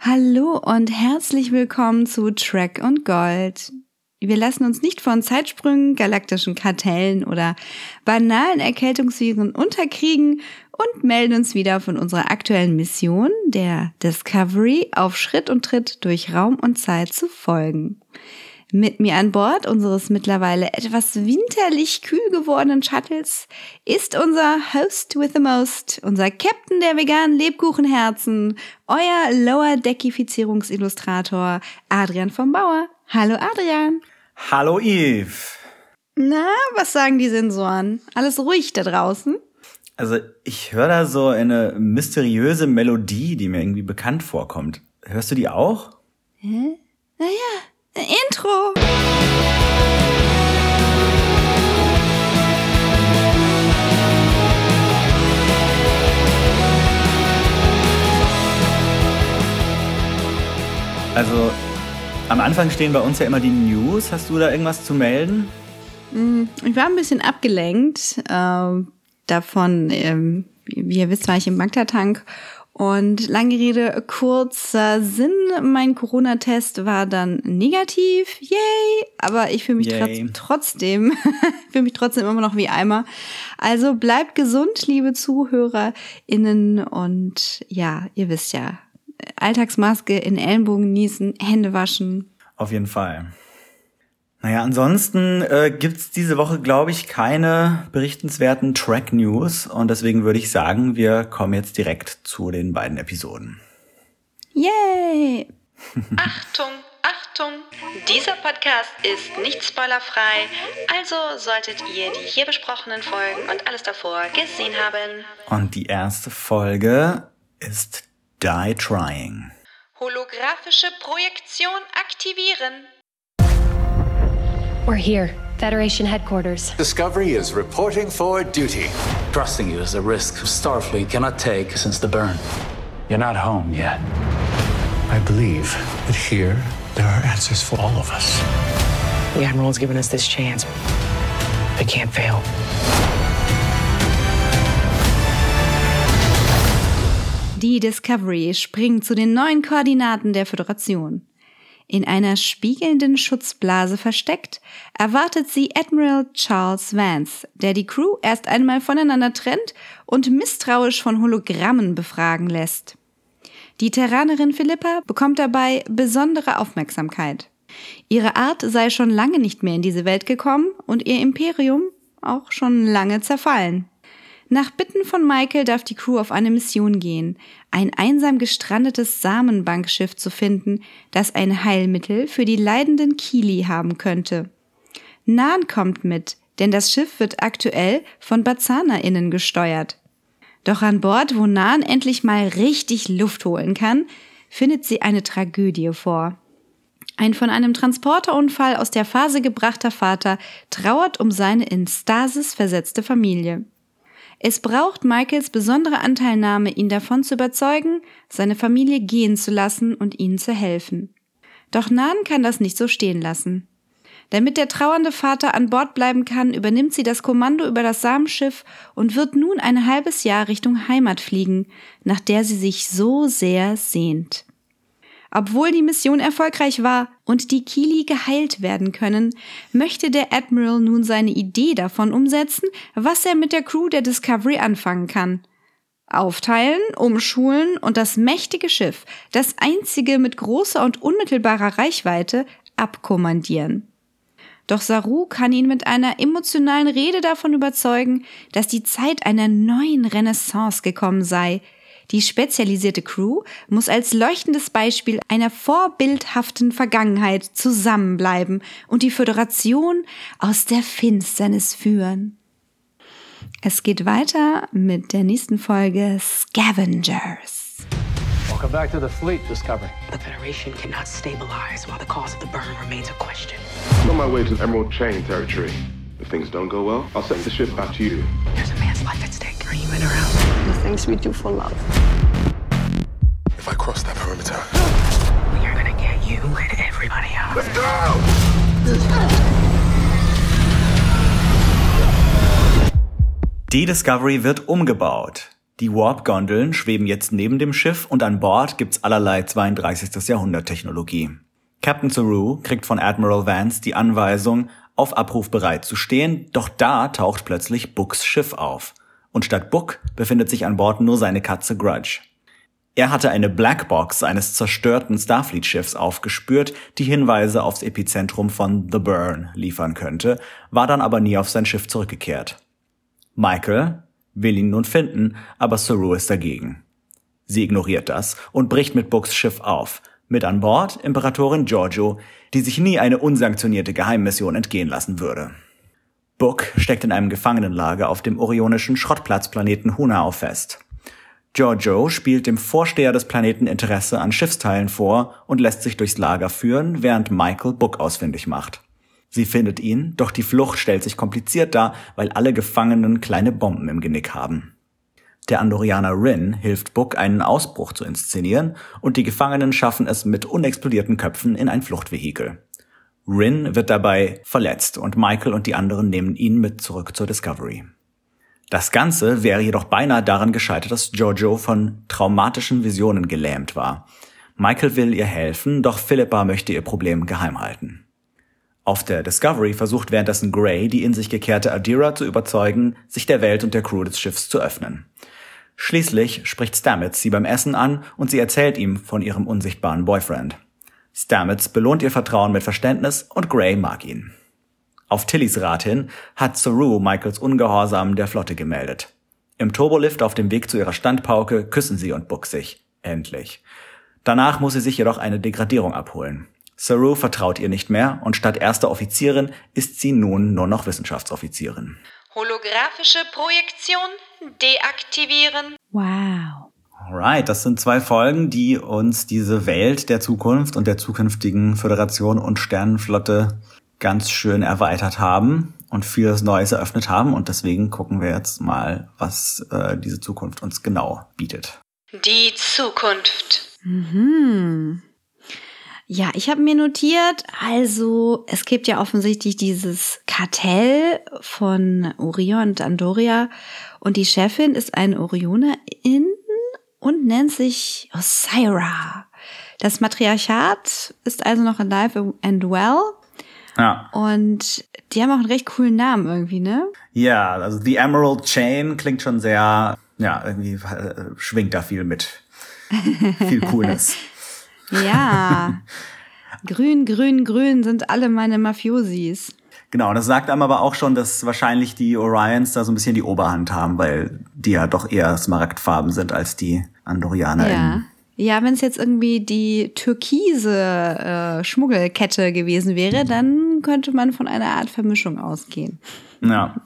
Hallo und herzlich willkommen zu Track und Gold. Wir lassen uns nicht von Zeitsprüngen, galaktischen Kartellen oder banalen Erkältungsviren unterkriegen und melden uns wieder von unserer aktuellen Mission, der Discovery, auf Schritt und Tritt durch Raum und Zeit zu folgen. Mit mir an Bord unseres mittlerweile etwas winterlich kühl gewordenen Shuttles ist unser Host with the Most, unser Captain der veganen Lebkuchenherzen, euer Lower Deckifizierungsillustrator Adrian vom Bauer. Hallo Adrian. Hallo Yves. Na, was sagen die Sensoren? Alles ruhig da draußen? Also ich höre da so eine mysteriöse Melodie, die mir irgendwie bekannt vorkommt. Hörst du die auch? Hä? Naja, Intro. Also am Anfang stehen bei uns ja immer die News. Hast du da irgendwas zu melden? Hm, ich war ein bisschen abgelenkt äh, davon. Ähm, wie ihr wisst, war ich im Magda-Tank und lange Rede, kurzer Sinn, mein Corona-Test war dann negativ, yay, aber ich fühle mich yay. trotzdem, fühle mich trotzdem immer noch wie Eimer. Also bleibt gesund, liebe ZuhörerInnen und ja, ihr wisst ja, Alltagsmaske in Ellenbogen niesen, Hände waschen. Auf jeden Fall. Naja, ansonsten äh, gibt's diese Woche, glaube ich, keine berichtenswerten Track News und deswegen würde ich sagen, wir kommen jetzt direkt zu den beiden Episoden. Yay! Achtung, Achtung! Dieser Podcast ist nicht spoilerfrei, also solltet ihr die hier besprochenen Folgen und alles davor gesehen haben. Und die erste Folge ist Die Trying. Holographische Projektion aktivieren. We're here. Federation headquarters. Discovery is reporting for duty. Trusting you is a risk Starfleet cannot take since the burn. You're not home yet. I believe that here there are answers for all of us. The Admiral's given us this chance. They can't fail. Die Discovery springt zu den neuen Koordinaten der Föderation. In einer spiegelnden Schutzblase versteckt, erwartet sie Admiral Charles Vance, der die Crew erst einmal voneinander trennt und misstrauisch von Hologrammen befragen lässt. Die Terranerin Philippa bekommt dabei besondere Aufmerksamkeit. Ihre Art sei schon lange nicht mehr in diese Welt gekommen und ihr Imperium auch schon lange zerfallen. Nach Bitten von Michael darf die Crew auf eine Mission gehen, ein einsam gestrandetes Samenbankschiff zu finden, das ein Heilmittel für die leidenden Kili haben könnte. Nan kommt mit, denn das Schiff wird aktuell von BazzanerInnen gesteuert. Doch an Bord, wo Nan endlich mal richtig Luft holen kann, findet sie eine Tragödie vor. Ein von einem Transporterunfall aus der Phase gebrachter Vater trauert um seine in Stasis versetzte Familie. Es braucht Michaels besondere Anteilnahme, ihn davon zu überzeugen, seine Familie gehen zu lassen und ihnen zu helfen. Doch Nan kann das nicht so stehen lassen. Damit der trauernde Vater an Bord bleiben kann, übernimmt sie das Kommando über das Samenschiff und wird nun ein halbes Jahr Richtung Heimat fliegen, nach der sie sich so sehr sehnt. Obwohl die Mission erfolgreich war und die Kili geheilt werden können, möchte der Admiral nun seine Idee davon umsetzen, was er mit der Crew der Discovery anfangen kann. Aufteilen, umschulen und das mächtige Schiff, das einzige mit großer und unmittelbarer Reichweite, abkommandieren. Doch Saru kann ihn mit einer emotionalen Rede davon überzeugen, dass die Zeit einer neuen Renaissance gekommen sei, die spezialisierte Crew muss als leuchtendes Beispiel einer vorbildhaften Vergangenheit zusammenbleiben und die Föderation aus der Finsternis führen. Es geht weiter mit der nächsten Folge Scavengers. Welcome back to the fleet, Discovery. The Federation cannot stabilize while the cause of the burn remains a question. I'm on my way to Emerald Chain territory. If things don't go well, I'll send the ship back to you. There's a man's life at stake. Are you in or out? The things we do for love. If I cross that perimeter, we are gonna get you and everybody out. Let's go! Die Discovery wird umgebaut. Die Warp-Gondeln schweben jetzt neben dem Schiff und an Bord gibt's allerlei 32. Jahrhundert-Technologie. Captain Saru kriegt von Admiral Vance die Anweisung, auf Abruf bereit zu stehen, doch da taucht plötzlich Books Schiff auf. Und statt Book befindet sich an Bord nur seine Katze Grudge. Er hatte eine Blackbox eines zerstörten Starfleet-Schiffs aufgespürt, die Hinweise aufs Epizentrum von The Burn liefern könnte, war dann aber nie auf sein Schiff zurückgekehrt. Michael will ihn nun finden, aber Saru ist dagegen. Sie ignoriert das und bricht mit Books Schiff auf. Mit an Bord Imperatorin Giorgio, die sich nie eine unsanktionierte Geheimmission entgehen lassen würde. Book steckt in einem Gefangenenlager auf dem orionischen Schrottplatzplaneten Hunao fest. Giorgio spielt dem Vorsteher des Planeten Interesse an Schiffsteilen vor und lässt sich durchs Lager führen, während Michael Book ausfindig macht. Sie findet ihn, doch die Flucht stellt sich kompliziert dar, weil alle Gefangenen kleine Bomben im Genick haben. Der Andorianer Rin hilft Book, einen Ausbruch zu inszenieren, und die Gefangenen schaffen es mit unexplodierten Köpfen in ein Fluchtvehikel. Rin wird dabei verletzt und Michael und die anderen nehmen ihn mit zurück zur Discovery. Das Ganze wäre jedoch beinahe daran gescheitert, dass Giorgio von traumatischen Visionen gelähmt war. Michael will ihr helfen, doch Philippa möchte ihr Problem geheim halten. Auf der Discovery versucht währenddessen Gray, die in sich gekehrte Adira zu überzeugen, sich der Welt und der Crew des Schiffs zu öffnen. Schließlich spricht Stamets sie beim Essen an und sie erzählt ihm von ihrem unsichtbaren Boyfriend. Stamets belohnt ihr Vertrauen mit Verständnis und Gray mag ihn. Auf Tillys Rat hin hat Saru Michaels Ungehorsam der Flotte gemeldet. Im Turbolift auf dem Weg zu ihrer Standpauke küssen sie und Buck sich. Endlich. Danach muss sie sich jedoch eine Degradierung abholen. Saru vertraut ihr nicht mehr und statt erster Offizierin ist sie nun nur noch Wissenschaftsoffizierin. Holographische Projektion deaktivieren. Wow. Alright, das sind zwei Folgen, die uns diese Welt der Zukunft und der zukünftigen Föderation und Sternenflotte ganz schön erweitert haben und vieles Neues eröffnet haben. Und deswegen gucken wir jetzt mal, was äh, diese Zukunft uns genau bietet. Die Zukunft. Mhm. Ja, ich habe mir notiert, also es gibt ja offensichtlich dieses Kartell von Orion und Andoria und die Chefin ist eine Orionerin und nennt sich Osira. Das Matriarchat ist also noch alive and well Ja. und die haben auch einen recht coolen Namen irgendwie, ne? Ja, also The Emerald Chain klingt schon sehr, ja, irgendwie äh, schwingt da viel mit. viel Coolness. Ja. grün, grün, grün sind alle meine Mafiosis. Genau, das sagt einem aber auch schon, dass wahrscheinlich die Orions da so ein bisschen die Oberhand haben, weil die ja doch eher Smaragdfarben sind als die Andorianer. Ja. Ja, wenn es jetzt irgendwie die türkise äh, Schmuggelkette gewesen wäre, dann könnte man von einer Art Vermischung ausgehen. Ja.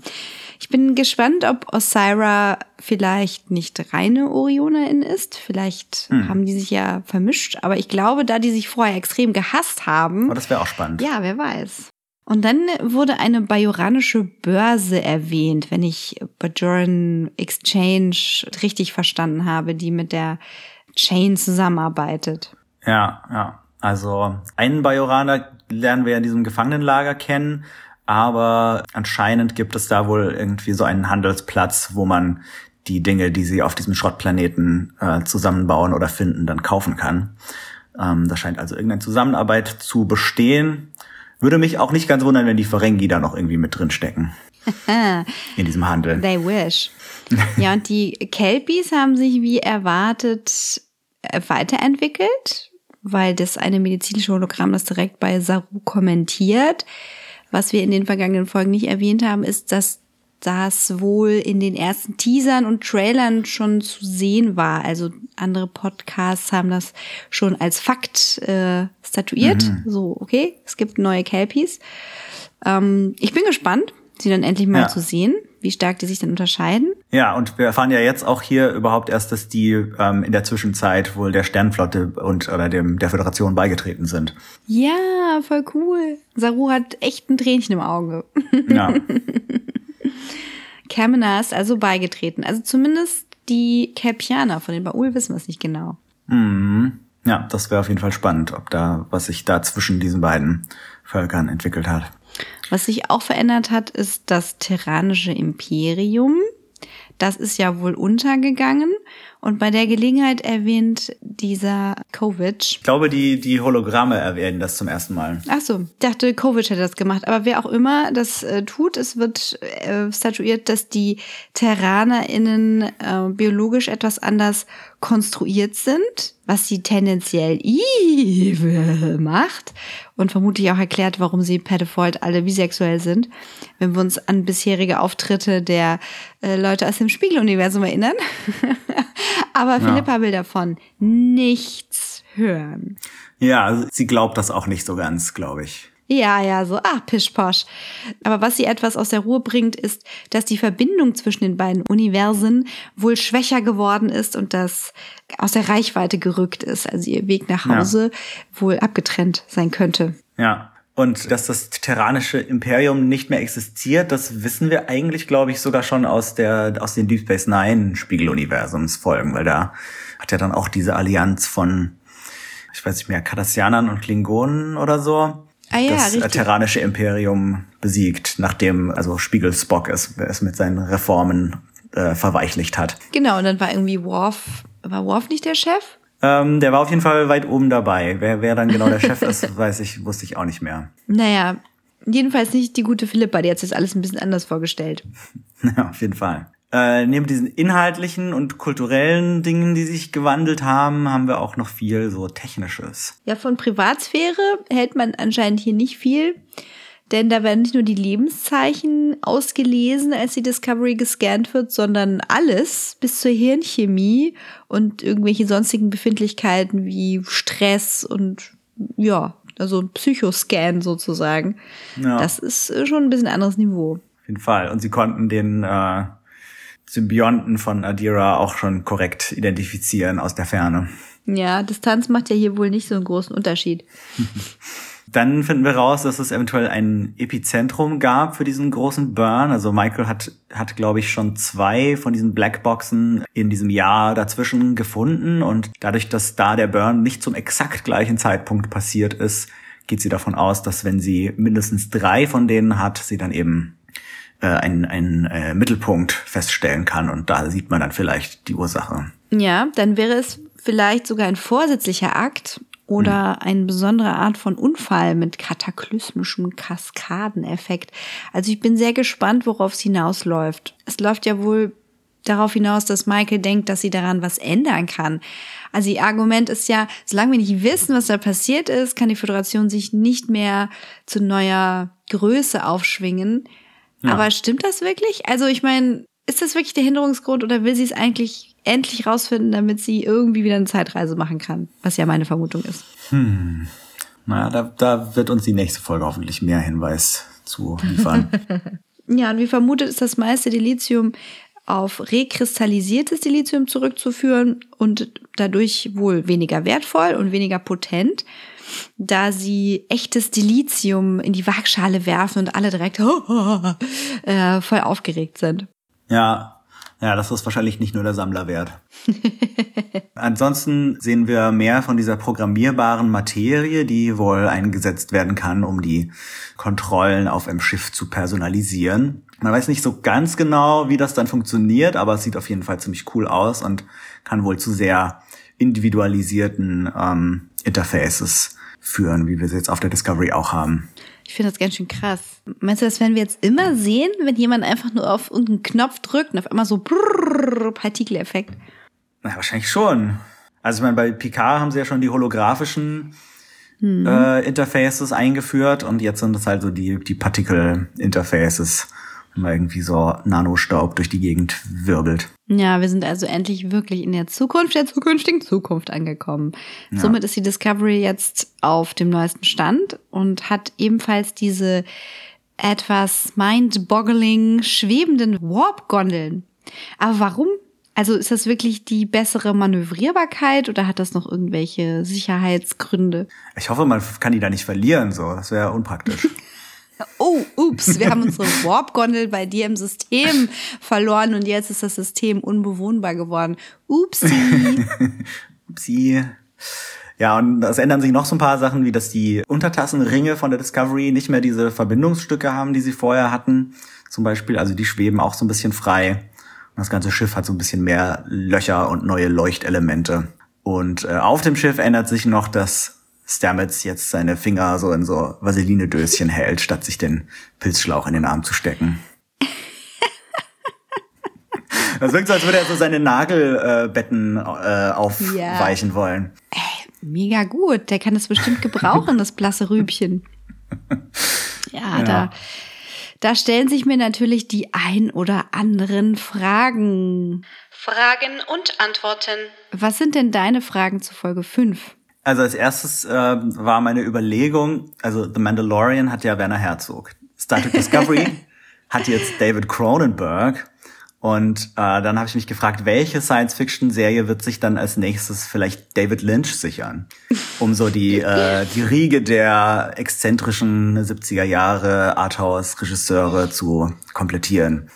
Ich bin gespannt, ob Osira vielleicht nicht reine Orionerin ist. Vielleicht Hm. haben die sich ja vermischt. Aber ich glaube, da die sich vorher extrem gehasst haben, Aber das wäre auch spannend. ja, wer weiß. Und dann wurde eine bajoranische Börse erwähnt, wenn ich Bajoran Exchange richtig verstanden habe, die mit der Chain zusammenarbeitet. Ja, ja. Also einen Bajoraner lernen wir in diesem Gefangenenlager kennen, aber anscheinend gibt es da wohl irgendwie so einen Handelsplatz, wo man die Dinge, die sie auf diesem Schrottplaneten äh, zusammenbauen oder finden, dann kaufen kann. Ähm, da scheint also irgendeine Zusammenarbeit zu bestehen. Würde mich auch nicht ganz wundern, wenn die Ferengi da noch irgendwie mit drin stecken. in diesem Handel. They wish. Ja, und die Kelpies haben sich wie erwartet weiterentwickelt, weil das eine medizinische Hologramm, das direkt bei Saru kommentiert. Was wir in den vergangenen Folgen nicht erwähnt haben, ist, dass das wohl in den ersten Teasern und Trailern schon zu sehen war. Also andere Podcasts haben das schon als Fakt äh, statuiert. So, okay, es gibt neue Kelpies. Ähm, ich bin gespannt, sie dann endlich mal Ja. zu sehen, wie stark die sich dann unterscheiden. Ja, und wir erfahren ja jetzt auch hier überhaupt erst, dass die ähm, in der Zwischenzeit wohl der Sternflotte und oder dem der Föderation beigetreten sind. Ja, voll cool. Saru hat echt ein Tränchen im Auge. Ja, Kamina ist also beigetreten. Also zumindest die Kelpianer, von den Baul wissen wir es nicht genau. ja, das wäre auf jeden Fall spannend, ob da was sich da zwischen diesen beiden Völkern entwickelt hat. Was sich auch verändert hat, ist das Terranische Imperium. das ist ja wohl untergegangen. Und bei der Gelegenheit erwähnt dieser Kovic. Ich glaube, die, die Hologramme erwähnen das zum ersten Mal. Ach so, dachte, Kovic hätte das gemacht. Aber wer auch immer das äh, tut, es wird äh, statuiert, dass die TerranerInnen äh, biologisch etwas anders konstruiert sind, was sie tendenziell evil macht und vermutlich auch erklärt, warum sie per Default alle bisexuell sind. Wenn wir uns an bisherige Auftritte der äh, Leute aus dem Spiegeluniversum erinnern. Aber Philippa will davon nichts hören. Ja, sie glaubt das auch nicht so ganz, glaube ich. Ja, ja, so, ah, pischposch. Aber was sie etwas aus der Ruhe bringt, ist, dass die Verbindung zwischen den beiden Universen wohl schwächer geworden ist und das aus der Reichweite gerückt ist. Also ihr Weg nach Hause ja. wohl abgetrennt sein könnte. Ja. Und dass das terranische Imperium nicht mehr existiert, das wissen wir eigentlich, glaube ich, sogar schon aus der aus den Deep Space Nine Spiegeluniversums Folgen, weil da hat ja dann auch diese Allianz von, ich weiß nicht mehr, Cardassianern und Klingonen oder so ah, ja, das richtig. terranische Imperium besiegt, nachdem also Spiegel Spock es, es mit seinen Reformen äh, verweichlicht hat. Genau, und dann war irgendwie Worf, war Worf nicht der Chef? Ähm, der war auf jeden Fall weit oben dabei. Wer, wer dann genau der Chef ist, weiß ich, wusste ich auch nicht mehr. Naja, jedenfalls nicht die gute Philippa, die hat sich das alles ein bisschen anders vorgestellt. Ja, auf jeden Fall. Äh, neben diesen inhaltlichen und kulturellen Dingen, die sich gewandelt haben, haben wir auch noch viel so Technisches. Ja, von Privatsphäre hält man anscheinend hier nicht viel. Denn da werden nicht nur die Lebenszeichen ausgelesen, als die Discovery gescannt wird, sondern alles bis zur Hirnchemie und irgendwelche sonstigen Befindlichkeiten wie Stress und ja, also ein Psychoscan sozusagen. Ja. Das ist schon ein bisschen anderes Niveau. Auf jeden Fall. Und sie konnten den äh, Symbionten von Adira auch schon korrekt identifizieren aus der Ferne. Ja, Distanz macht ja hier wohl nicht so einen großen Unterschied. Dann finden wir raus, dass es eventuell ein Epizentrum gab für diesen großen Burn. Also Michael hat, hat glaube ich, schon zwei von diesen Blackboxen in diesem Jahr dazwischen gefunden. Und dadurch, dass da der Burn nicht zum exakt gleichen Zeitpunkt passiert ist, geht sie davon aus, dass wenn sie mindestens drei von denen hat, sie dann eben äh, einen, einen äh, Mittelpunkt feststellen kann. Und da sieht man dann vielleicht die Ursache. Ja, dann wäre es vielleicht sogar ein vorsätzlicher Akt oder eine besondere Art von Unfall mit kataklysmischem Kaskadeneffekt. Also ich bin sehr gespannt, worauf es hinausläuft. Es läuft ja wohl darauf hinaus, dass Michael denkt, dass sie daran was ändern kann. Also ihr Argument ist ja, solange wir nicht wissen, was da passiert ist, kann die Föderation sich nicht mehr zu neuer Größe aufschwingen. Ja. Aber stimmt das wirklich? Also ich meine, ist das wirklich der Hinderungsgrund oder will sie es eigentlich endlich rausfinden, damit sie irgendwie wieder eine Zeitreise machen kann? Was ja meine Vermutung ist. Hm. Naja, da, da wird uns die nächste Folge hoffentlich mehr Hinweis zu liefern. Ja, und wie vermutet ist das meiste Dilithium auf rekristallisiertes Dilithium zurückzuführen und dadurch wohl weniger wertvoll und weniger potent, da sie echtes Dilithium in die Waagschale werfen und alle direkt äh, voll aufgeregt sind. ja, ja, das ist wahrscheinlich nicht nur der Sammler wert. Ansonsten sehen wir mehr von dieser programmierbaren Materie, die wohl eingesetzt werden kann, um die Kontrollen auf einem Schiff zu personalisieren. Man weiß nicht so ganz genau, wie das dann funktioniert, aber es sieht auf jeden Fall ziemlich cool aus und kann wohl zu sehr individualisierten ähm, Interfaces führen, wie wir sie jetzt auf der Discovery auch haben. Ich finde das ganz schön krass. Meinst du, das werden wir jetzt immer sehen, wenn jemand einfach nur auf irgendeinen Knopf drückt und auf einmal so brrrr, Partikeleffekt? Na, wahrscheinlich schon. Also ich meine, bei Picard haben sie ja schon die holographischen äh, Interfaces eingeführt und jetzt sind es halt so die, die Particle-Interfaces, man irgendwie so Nanostaub durch die Gegend wirbelt. Ja, wir sind also endlich wirklich in der Zukunft der zukünftigen Zukunft angekommen. Ja. Somit ist die Discovery jetzt auf dem neuesten Stand und hat ebenfalls diese etwas mind-boggling schwebenden Warp-Gondeln. Aber warum? Also ist das wirklich die bessere Manövrierbarkeit oder hat das noch irgendwelche Sicherheitsgründe? Ich hoffe, man kann die da nicht verlieren, so. Das wäre unpraktisch. Oh, ups, wir haben unsere Warp-Gondel bei dir im System verloren und jetzt ist das System unbewohnbar geworden. Upsi. Upsi. Ja, und es ändern sich noch so ein paar Sachen, wie dass die Untertassenringe von der Discovery nicht mehr diese Verbindungsstücke haben, die sie vorher hatten. Zum Beispiel, also die schweben auch so ein bisschen frei. Das ganze Schiff hat so ein bisschen mehr Löcher und neue Leuchtelemente. Und äh, auf dem Schiff ändert sich noch, dass Stamets jetzt seine Finger so in so Vaseline-Döschen hält, statt sich den Pilzschlauch in den Arm zu stecken. Das wirkt so, als würde er so seine Nagelbetten äh, aufweichen ja. wollen. Mega gut. Der kann das bestimmt gebrauchen, das blasse Rübchen. Ja, ja, da, da stellen sich mir natürlich die ein oder anderen Fragen. Fragen und Antworten. Was sind denn deine Fragen zu Folge 5? Also als erstes äh, war meine Überlegung, also The Mandalorian hat ja Werner Herzog. Star Trek Discovery hat jetzt David Cronenberg und äh, dann habe ich mich gefragt, welche Science-Fiction-Serie wird sich dann als nächstes vielleicht David Lynch sichern, um so die, äh, die Riege der exzentrischen 70er Jahre Arthouse-Regisseure zu komplettieren.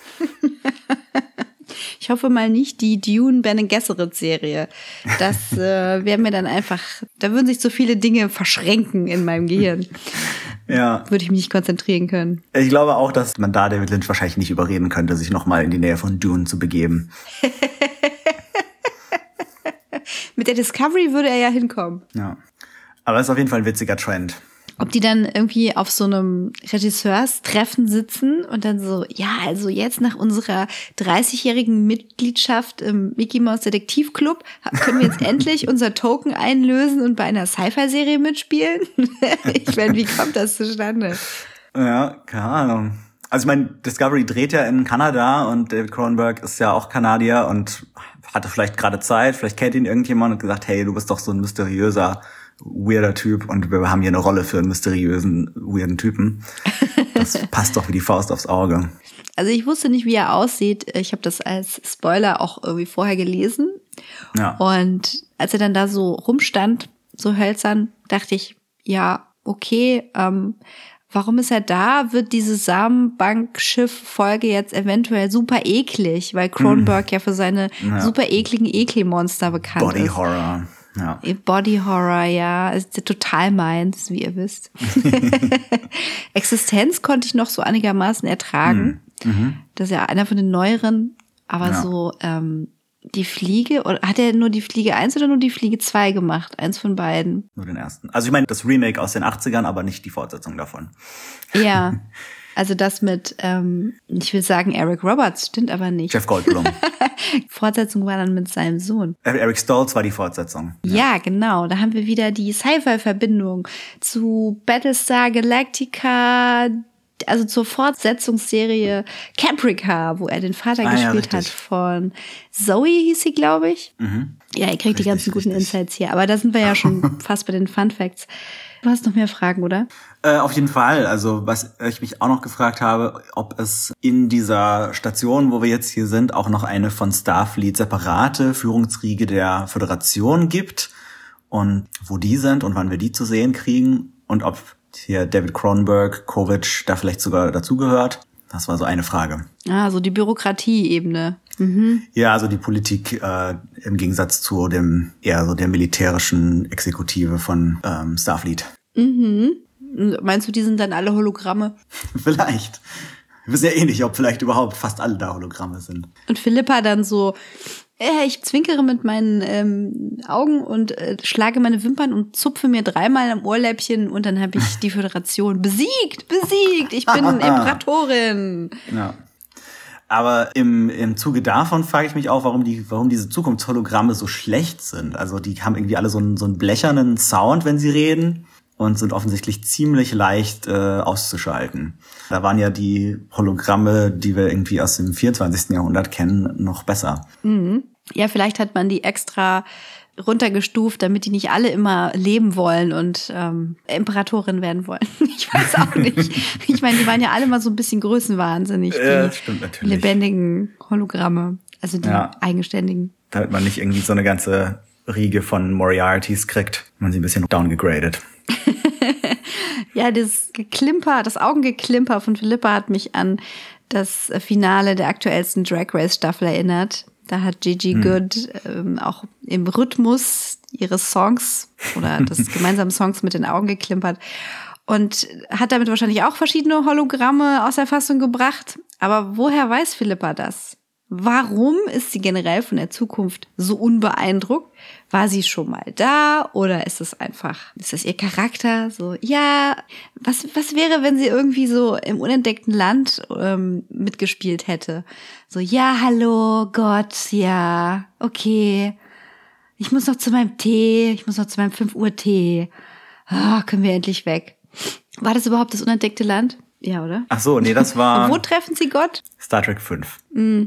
Ich hoffe mal nicht die Dune Bene Gesserit Serie. Das äh, wäre mir dann einfach, da würden sich so viele Dinge verschränken in meinem Gehirn. Ja. Würde ich mich nicht konzentrieren können. Ich glaube auch, dass man da David Lynch wahrscheinlich nicht überreden könnte, sich nochmal in die Nähe von Dune zu begeben. Mit der Discovery würde er ja hinkommen. Ja. Aber es ist auf jeden Fall ein witziger Trend ob die dann irgendwie auf so einem Regisseurstreffen sitzen und dann so, ja, also jetzt nach unserer 30-jährigen Mitgliedschaft im Mickey Mouse Detektivclub können wir jetzt endlich unser Token einlösen und bei einer Sci-Fi-Serie mitspielen? ich meine, wie kommt das zustande? Ja, keine Ahnung. Also ich meine, Discovery dreht ja in Kanada und David Cronenberg ist ja auch Kanadier und hatte vielleicht gerade Zeit, vielleicht kennt ihn irgendjemand und gesagt, hey, du bist doch so ein mysteriöser weirder Typ und wir haben hier eine Rolle für einen mysteriösen, weirden Typen. Das passt doch wie die Faust aufs Auge. Also ich wusste nicht, wie er aussieht. Ich habe das als Spoiler auch irgendwie vorher gelesen. Ja. Und als er dann da so rumstand, so hölzern, dachte ich, ja, okay, ähm, warum ist er da? Wird diese Samenbank-Schiff-Folge jetzt eventuell super eklig, weil Cronenberg mm. ja für seine ja. super ekligen Ekelmonster bekannt Body ist. Body Horror. Ja. Body Horror, ja, ist total meins, wie ihr wisst. Existenz konnte ich noch so einigermaßen ertragen. Mhm. mhm. Das ist ja einer von den neueren, aber ja. so ähm, die Fliege, oder hat er nur die Fliege 1 oder nur die Fliege 2 gemacht? Eins von beiden. Nur den ersten. Also ich meine das Remake aus den 80ern, aber nicht die Fortsetzung davon. Ja. Also das mit, ähm, ich will sagen Eric Roberts, stimmt aber nicht. Jeff Goldblum. Fortsetzung war dann mit seinem Sohn. Eric Stoltz war die Fortsetzung. Ja. ja, genau. Da haben wir wieder die Sci-Fi-Verbindung zu Battlestar Galactica, also zur Fortsetzungsserie Caprica, wo er den Vater ah, gespielt ja, hat von Zoe hieß sie, glaube ich. Mhm. Ja, ihr kriegt richtig, die ganzen guten richtig. Insights hier. Aber da sind wir ja schon fast bei den Fun Facts. Du hast noch mehr Fragen, oder? Äh, auf jeden Fall. Also was ich mich auch noch gefragt habe, ob es in dieser Station, wo wir jetzt hier sind, auch noch eine von Starfleet separate Führungsriege der Föderation gibt und wo die sind und wann wir die zu sehen kriegen und ob hier David Cronenberg, Kovic da vielleicht sogar dazugehört. Das war so eine Frage. Ah, so die Bürokratieebene. Mhm. Ja, also die Politik äh, im Gegensatz zu dem eher so der militärischen Exekutive von ähm, Starfleet. Mhm. Meinst du, die sind dann alle Hologramme? vielleicht. Wir wissen ja eh nicht, ob vielleicht überhaupt fast alle da Hologramme sind. Und Philippa dann so, äh, ich zwinkere mit meinen ähm, Augen und äh, schlage meine Wimpern und zupfe mir dreimal am Ohrläppchen und dann habe ich die Föderation besiegt, besiegt. Ich bin Imperatorin. Ja. Aber im, im Zuge davon frage ich mich auch, warum die, warum diese Zukunftshologramme so schlecht sind. Also die haben irgendwie alle so einen, so einen blechernen Sound, wenn sie reden und sind offensichtlich ziemlich leicht äh, auszuschalten. Da waren ja die Hologramme, die wir irgendwie aus dem 24. Jahrhundert kennen, noch besser. Mhm. Ja, vielleicht hat man die extra runtergestuft, damit die nicht alle immer leben wollen und ähm, Imperatorin werden wollen. Ich weiß auch nicht. Ich meine, die waren ja alle mal so ein bisschen größenwahnsinnig, die ja, stimmt natürlich. lebendigen Hologramme, also die ja. eigenständigen. Damit man nicht irgendwie so eine ganze Riege von Moriartys kriegt, man sie ein bisschen downgegradet. ja, das Geklimper, das Augengeklimper von Philippa hat mich an das Finale der aktuellsten Drag Race Staffel erinnert. Da hat Gigi hm. Good ähm, auch im Rhythmus ihres Songs oder des gemeinsamen Songs mit den Augen geklimpert und hat damit wahrscheinlich auch verschiedene Hologramme aus der Fassung gebracht. Aber woher weiß Philippa das? Warum ist sie generell von der Zukunft so unbeeindruckt? War sie schon mal da oder ist es einfach, ist das ihr Charakter? So, ja, was, was wäre, wenn sie irgendwie so im unentdeckten Land ähm, mitgespielt hätte? So, ja, hallo, Gott, ja, okay. Ich muss noch zu meinem Tee, ich muss noch zu meinem 5 Uhr Tee. Ah, können wir endlich weg. War das überhaupt das unentdeckte Land? Ja, oder? Ach so, nee, das war. Und wo treffen sie Gott? Star Trek 5. Mm.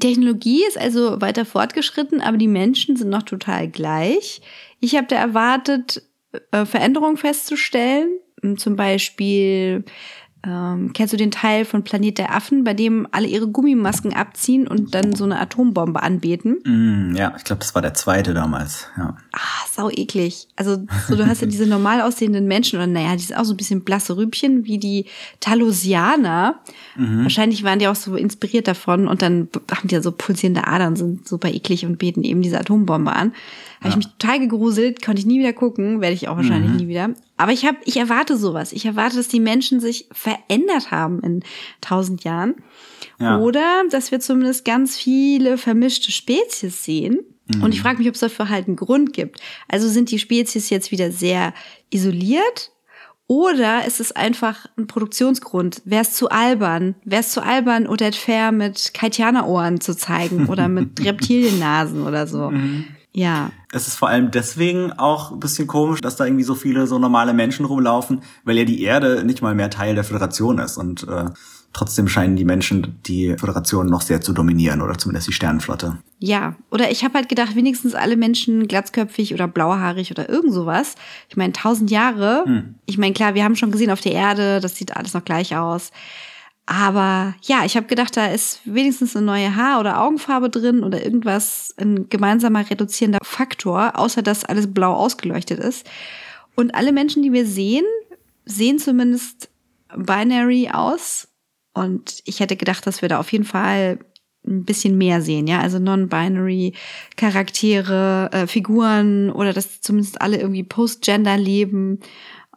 Technologie ist also weiter fortgeschritten, aber die Menschen sind noch total gleich. Ich habe da erwartet, äh, Veränderungen festzustellen. Zum Beispiel ähm, kennst du den Teil von Planet der Affen, bei dem alle ihre Gummimasken abziehen und dann so eine Atombombe anbeten? Mm, ja, ich glaube, das war der zweite damals. Ja. Ah, sau eklig. Also so, du hast ja diese normal aussehenden Menschen oder naja, die sind auch so ein bisschen blasse Rübchen wie die Talosianer. Mhm. Wahrscheinlich waren die auch so inspiriert davon und dann haben die ja so pulsierende Adern, sind super eklig und beten eben diese Atombombe an. Habe ja. ich mich total gegruselt, konnte ich nie wieder gucken, werde ich auch wahrscheinlich mhm. nie wieder. Aber ich habe, ich erwarte sowas. Ich erwarte, dass die Menschen sich verändert haben in tausend Jahren. Ja. Oder dass wir zumindest ganz viele vermischte Spezies sehen. Mhm. Und ich frage mich, ob es dafür halt einen Grund gibt. Also sind die Spezies jetzt wieder sehr isoliert? Oder ist es einfach ein Produktionsgrund? Wäre es zu albern? Wäre es zu albern, Odette Fair mit Kaitianer-Ohren zu zeigen oder mit Reptiliennasen oder so? Mhm. Ja. Es ist vor allem deswegen auch ein bisschen komisch, dass da irgendwie so viele so normale Menschen rumlaufen, weil ja die Erde nicht mal mehr Teil der Föderation ist und äh, trotzdem scheinen die Menschen die Föderation noch sehr zu dominieren oder zumindest die Sternenflotte. Ja, oder ich habe halt gedacht, wenigstens alle Menschen glatzköpfig oder blauhaarig oder irgend sowas. Ich meine, tausend Jahre. Hm. Ich meine, klar, wir haben schon gesehen auf der Erde, das sieht alles noch gleich aus. Aber ja, ich habe gedacht, da ist wenigstens eine neue Haar- oder Augenfarbe drin oder irgendwas, ein gemeinsamer reduzierender Faktor, außer dass alles blau ausgeleuchtet ist. Und alle Menschen, die wir sehen, sehen zumindest binary aus. Und ich hätte gedacht, dass wir da auf jeden Fall ein bisschen mehr sehen, ja, also non-binary Charaktere, äh, Figuren oder dass zumindest alle irgendwie post-gender leben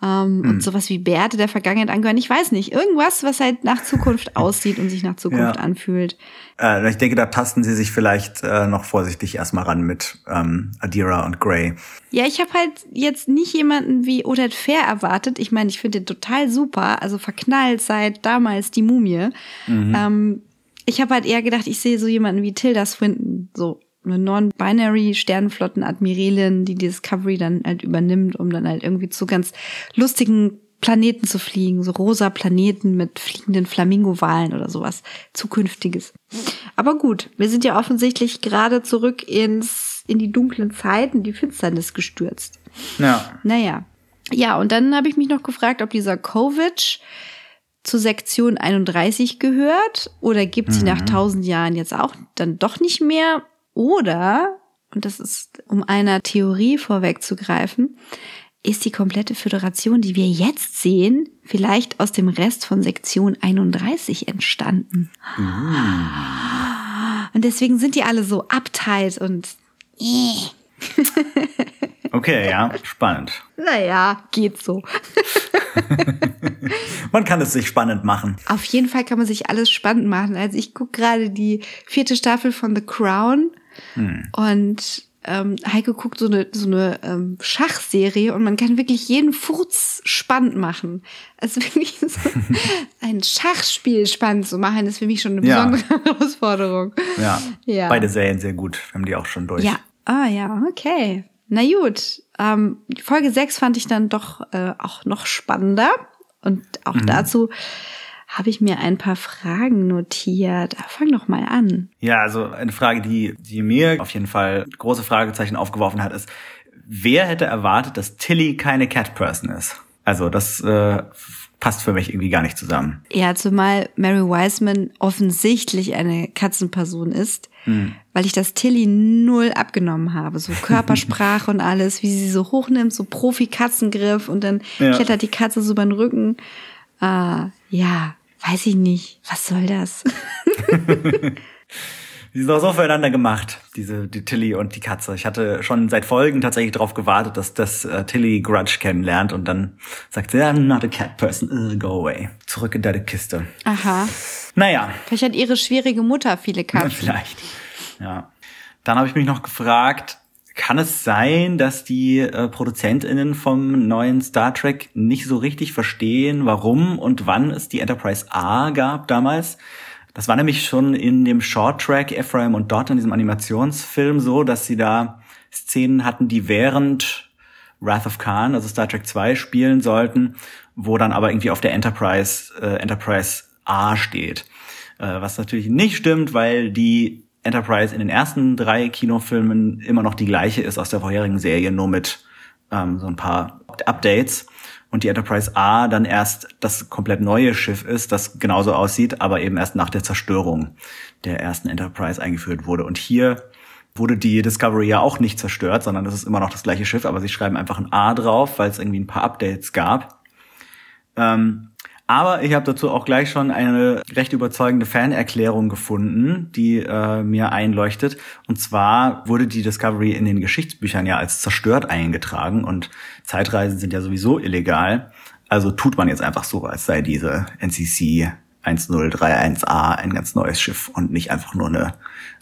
ähm, hm. und sowas wie Bärte der Vergangenheit angehören. Ich weiß nicht. Irgendwas, was halt nach Zukunft aussieht und sich nach Zukunft ja. anfühlt. Äh, ich denke, da tasten sie sich vielleicht äh, noch vorsichtig erstmal ran mit ähm, Adira und Grey. Ja, ich habe halt jetzt nicht jemanden wie Odette Fair erwartet. Ich meine, ich finde den total super. Also verknallt seit damals die Mumie. Mhm. Ähm, ich habe halt eher gedacht, ich sehe so jemanden wie Tilda Swinton. So, eine non-binary Sternenflotten-Admiralin, die die Discovery dann halt übernimmt, um dann halt irgendwie zu ganz lustigen Planeten zu fliegen, so rosa Planeten mit fliegenden Flamingo-Wahlen oder sowas zukünftiges. Aber gut, wir sind ja offensichtlich gerade zurück ins in die dunklen Zeiten, die Finsternis gestürzt. Ja. Naja. Ja, und dann habe ich mich noch gefragt, ob dieser Kovic zur Sektion 31 gehört oder gibt sie mhm. nach tausend Jahren jetzt auch dann doch nicht mehr oder, und das ist, um einer Theorie vorwegzugreifen, ist die komplette Föderation, die wir jetzt sehen, vielleicht aus dem Rest von Sektion 31 entstanden. Mm. Und deswegen sind die alle so uptight und Okay, ja, spannend. Naja, geht so. man kann es sich spannend machen. Auf jeden Fall kann man sich alles spannend machen. Also ich gucke gerade die vierte Staffel von The Crown hm. Und ähm, Heike guckt so eine, so eine ähm, Schachserie und man kann wirklich jeden Furz spannend machen. Also wirklich so ein Schachspiel spannend zu machen, ist für mich schon eine besondere ja. Herausforderung. Ja. ja, beide Serien sehr gut. Wir haben die auch schon durch. Ja, ah ja, okay. Na gut, ähm, Folge 6 fand ich dann doch äh, auch noch spannender. Und auch mhm. dazu habe ich mir ein paar Fragen notiert. Fang doch mal an. Ja, also eine Frage, die, die mir auf jeden Fall große Fragezeichen aufgeworfen hat, ist, wer hätte erwartet, dass Tilly keine Cat-Person ist? Also das äh, passt für mich irgendwie gar nicht zusammen. Ja, zumal Mary Wiseman offensichtlich eine Katzenperson ist, hm. weil ich das Tilly null abgenommen habe. So Körpersprache und alles, wie sie so hochnimmt, so Profi-Katzengriff und dann ja. klettert die Katze so über den Rücken. Äh, ja, weiß ich nicht. Was soll das? Die sind auch so füreinander gemacht, diese die Tilly und die Katze. Ich hatte schon seit Folgen tatsächlich darauf gewartet, dass das äh, Tilly Grudge kennenlernt und dann sagt sie, I'm not a cat person, uh, go away. Zurück in deine Kiste. Aha. Naja. Vielleicht hat ihre schwierige Mutter viele Katzen. Vielleicht. Ja. Dann habe ich mich noch gefragt, kann es sein, dass die äh, ProduzentInnen vom neuen Star Trek nicht so richtig verstehen, warum und wann es die Enterprise A gab damals? Das war nämlich schon in dem Short Track Ephraim und Dot in diesem Animationsfilm so, dass sie da Szenen hatten, die während Wrath of Khan, also Star Trek 2, spielen sollten, wo dann aber irgendwie auf der Enterprise, äh, Enterprise A steht. Äh, was natürlich nicht stimmt, weil die Enterprise in den ersten drei Kinofilmen immer noch die gleiche ist aus der vorherigen Serie, nur mit ähm, so ein paar Updates und die Enterprise A dann erst das komplett neue Schiff ist, das genauso aussieht, aber eben erst nach der Zerstörung der ersten Enterprise eingeführt wurde. Und hier wurde die Discovery ja auch nicht zerstört, sondern das ist immer noch das gleiche Schiff, aber sie schreiben einfach ein A drauf, weil es irgendwie ein paar Updates gab. Ähm, aber ich habe dazu auch gleich schon eine recht überzeugende Fanerklärung gefunden, die äh, mir einleuchtet. Und zwar wurde die Discovery in den Geschichtsbüchern ja als zerstört eingetragen und Zeitreisen sind ja sowieso illegal. Also tut man jetzt einfach so, als sei diese NCC 1031A ein ganz neues Schiff und nicht einfach nur eine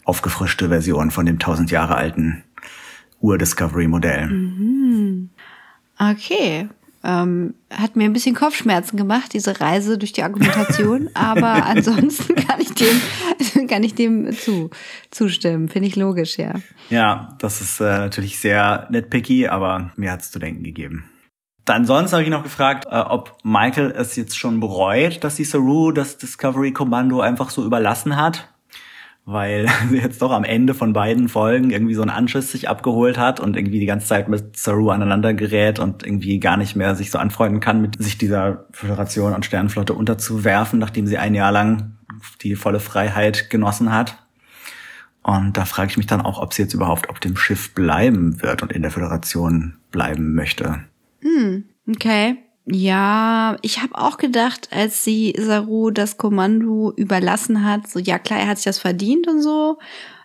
aufgefrischte Version von dem tausend Jahre alten Ur-Discovery-Modell. Mhm. Okay, ähm, hat mir ein bisschen Kopfschmerzen gemacht, diese Reise durch die Argumentation, aber ansonsten kann ich dem, kann ich dem zu, zustimmen. Finde ich logisch, ja. Ja, das ist äh, natürlich sehr nitpicky, aber mir hat's zu denken gegeben. Dann sonst habe ich noch gefragt, äh, ob Michael es jetzt schon bereut, dass die Saru das Discovery Kommando einfach so überlassen hat weil sie jetzt doch am Ende von beiden Folgen irgendwie so einen Anschiss sich abgeholt hat und irgendwie die ganze Zeit mit Saru aneinander gerät und irgendwie gar nicht mehr sich so anfreunden kann, mit sich dieser Föderation und Sternenflotte unterzuwerfen, nachdem sie ein Jahr lang die volle Freiheit genossen hat. Und da frage ich mich dann auch, ob sie jetzt überhaupt auf dem Schiff bleiben wird und in der Föderation bleiben möchte. Hm, okay. Ja, ich habe auch gedacht, als sie Saru das Kommando überlassen hat, so ja klar, er hat sich das verdient und so,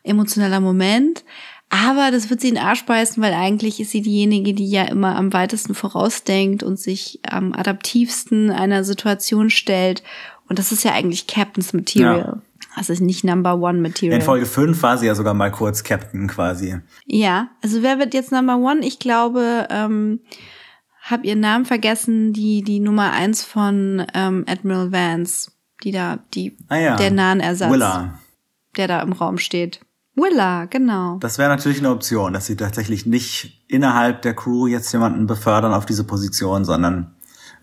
emotionaler Moment. Aber das wird sie in den Arsch beißen, weil eigentlich ist sie diejenige, die ja immer am weitesten vorausdenkt und sich am adaptivsten einer Situation stellt. Und das ist ja eigentlich Captain's Material. Ja. Also nicht Number One Material. In Folge 5 war sie ja sogar mal kurz Captain quasi. Ja, also wer wird jetzt Number One? Ich glaube, ähm, habe ihren Namen vergessen, die die Nummer eins von ähm, Admiral Vance, die da die ah ja. der nahen Ersatz, Willa. der da im Raum steht. Willa, genau. Das wäre natürlich eine Option, dass sie tatsächlich nicht innerhalb der Crew jetzt jemanden befördern auf diese Position, sondern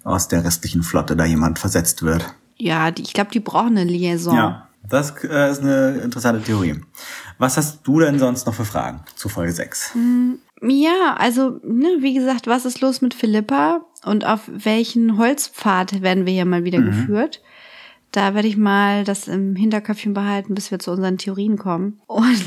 aus der restlichen Flotte da jemand versetzt wird. Ja, die, ich glaube, die brauchen eine Liaison. Ja, das äh, ist eine interessante Theorie. Was hast du denn sonst noch für Fragen zu Folge 6? Hm, ja, also, ne, wie gesagt, was ist los mit Philippa und auf welchen Holzpfad werden wir hier mal wieder mhm. geführt? Da werde ich mal das im Hinterköpfchen behalten, bis wir zu unseren Theorien kommen. Und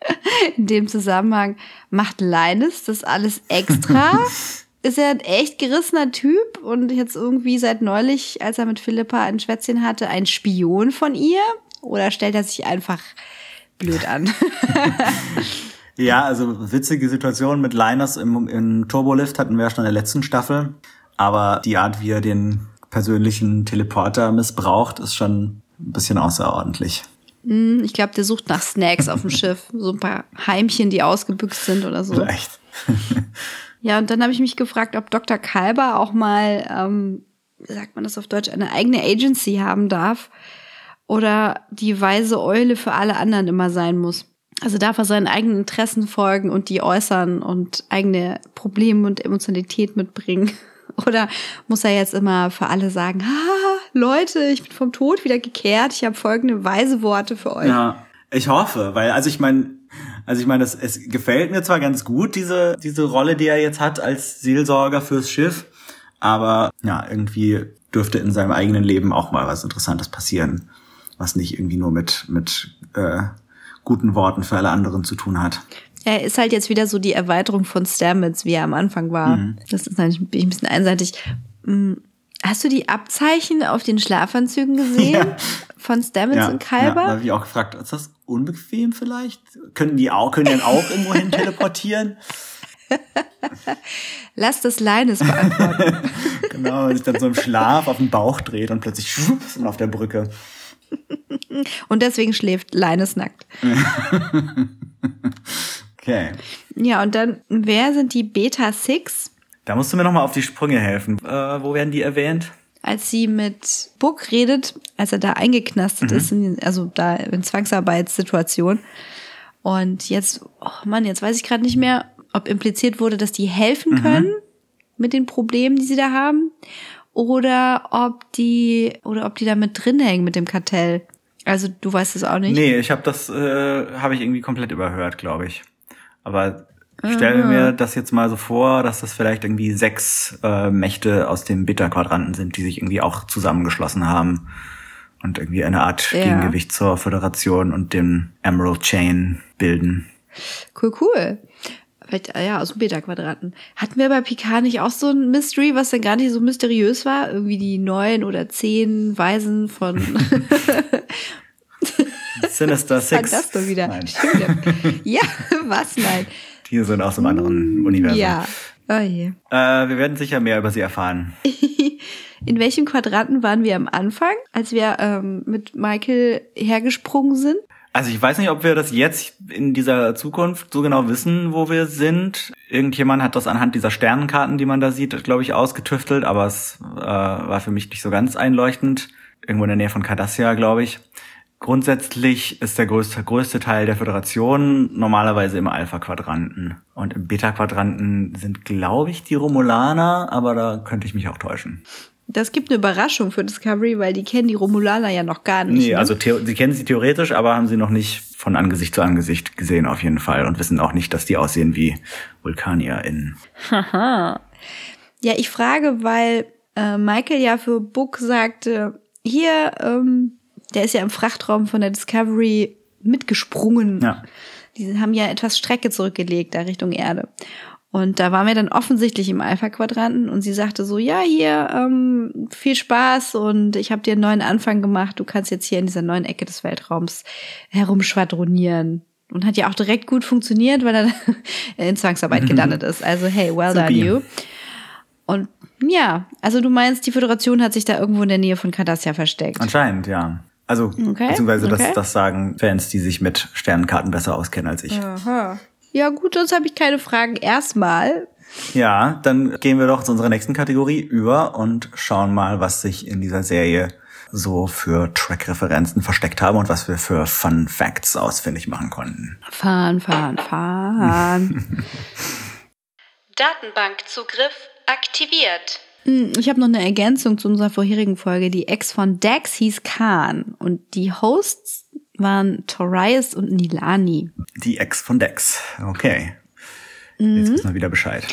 in dem Zusammenhang macht Linus das alles extra. ist er ein echt gerissener Typ und jetzt irgendwie seit neulich, als er mit Philippa ein Schwätzchen hatte, ein Spion von ihr? Oder stellt er sich einfach blöd an? Ja, also witzige Situation mit Linus im, im Turbolift hatten wir ja schon in der letzten Staffel. Aber die Art, wie er den persönlichen Teleporter missbraucht, ist schon ein bisschen außerordentlich. Hm, ich glaube, der sucht nach Snacks auf dem Schiff. So ein paar Heimchen, die ausgebüxt sind oder so. Vielleicht. ja, und dann habe ich mich gefragt, ob Dr. Kalber auch mal, ähm, sagt man das auf Deutsch, eine eigene Agency haben darf. Oder die weise Eule für alle anderen immer sein muss. Also darf er seinen eigenen Interessen folgen und die äußern und eigene Probleme und Emotionalität mitbringen? Oder muss er jetzt immer für alle sagen, ha, Leute, ich bin vom Tod wieder gekehrt, ich habe folgende weise Worte für euch. Ja, ich hoffe, weil also ich meine, also ich meine, es, es gefällt mir zwar ganz gut diese diese Rolle, die er jetzt hat als Seelsorger fürs Schiff, aber ja, irgendwie dürfte in seinem eigenen Leben auch mal was Interessantes passieren, was nicht irgendwie nur mit mit äh, guten Worten für alle anderen zu tun hat. Er ist halt jetzt wieder so die Erweiterung von Stamets, wie er am Anfang war. Mhm. Das ist natürlich ein bisschen einseitig. Mm, Hast du die Abzeichen auf den Schlafanzügen gesehen? Ja. Von Stamets Ja, und ja, Kalber? da habe ich auch gefragt, ist das unbequem vielleicht? Können die auch, können die dann auch irgendwo hin teleportieren? Lass das Leines beantworten. Genau, sich dann so im Schlaf auf den Bauch dreht und plötzlich schwupps und auf der Brücke. Und deswegen schläft Leines nackt. Okay. Ja, und dann, wer sind die Beta Six? Da musst du mir nochmal auf die Sprünge helfen. Äh, wo werden die erwähnt? Als sie mit Book redet, als er da eingeknastet Mhm. ist, in, also da in Zwangsarbeitssituation. Und jetzt, oh Mann, jetzt weiß ich gerade nicht mehr, ob impliziert wurde, dass die helfen Mhm. können mit den Problemen, die sie da haben, oder ob die oder ob die da mit drin hängen mit dem Kartell. Also du weißt es auch nicht. Nee, ich habe das äh, habe ich irgendwie komplett überhört, glaube ich. Aber ich stelle mir das jetzt mal so vor, dass das vielleicht irgendwie sechs äh, Mächte aus dem Beta-Quadranten sind, die sich irgendwie auch zusammengeschlossen haben und irgendwie eine Art Ja. Gegengewicht zur Föderation und dem Emerald Chain bilden. Cool, cool. Vielleicht, äh, ja, aus dem Beta-Quadranten. Hatten wir bei Picard nicht auch so ein Mystery, was dann gar nicht so mysteriös war? Irgendwie die neun oder zehn Weisen von Sinister Six. das doch wieder. Nein, ja, was? Nein. die sind aus einem anderen Universum. Ja. Oh je. Äh, wir werden sicher mehr über sie erfahren. In welchem Quadranten waren wir am Anfang, als wir ähm, mit Michael hergesprungen sind? Also ich weiß nicht, ob wir das jetzt in dieser Zukunft so genau wissen, wo wir sind. Irgendjemand hat das anhand dieser Sternenkarten, die man da sieht, glaube ich, ausgetüftelt, aber es äh, war für mich nicht so ganz einleuchtend. Irgendwo in der Nähe von Cardassia, glaube ich. Grundsätzlich ist der größte, größte Teil der Föderation normalerweise im Alpha-Quadranten. Und im Beta-Quadranten sind, glaube ich, die Romulaner, aber da könnte ich mich auch täuschen. Das gibt eine Überraschung für Discovery, weil die kennen die Romulaner ja noch gar nicht. Nee, ne? also sie kennen sie theoretisch, aber haben sie noch nicht von Angesicht zu Angesicht gesehen auf jeden Fall und wissen auch nicht, dass die aussehen wie VulkanierInnen. Haha. Ja, ich frage, weil äh, Michael ja für Book sagte, hier, ähm, der ist ja im Frachtraum von der Discovery mitgesprungen. Ja. Die haben ja etwas Strecke zurückgelegt da Richtung Erde. Und da waren wir dann offensichtlich im Alpha-Quadranten und sie sagte so, ja, hier, ähm, viel Spaß und ich habe dir einen neuen Anfang gemacht. Du kannst jetzt hier in dieser neuen Ecke des Weltraums herumschwadronieren. Und hat ja auch direkt gut funktioniert, weil er in Zwangsarbeit gelandet ist. Also hey, well done Supi. you. Und ja, also du meinst, die Föderation hat sich da irgendwo in der Nähe von Cardassia versteckt. Anscheinend, ja. Also, Okay, beziehungsweise okay. Das, das sagen Fans, die sich mit Sternenkarten besser auskennen als ich. Aha. Ja gut, sonst habe ich keine Fragen. Erstmal Ja, dann gehen wir doch zu unserer nächsten Kategorie über und schauen mal, was sich in dieser Serie so für Track-Referenzen versteckt haben und was wir für Fun Facts ausfindig machen konnten. fahren, fahren, fahren. Datenbankzugriff aktiviert. Hm, Ich habe noch eine Ergänzung zu unserer vorherigen Folge. Die Ex von Dax hieß Khan und die Hosts waren Torias und Nilani. Die Ex von Dex. Okay. Mhm. Jetzt wissen wir wieder Bescheid.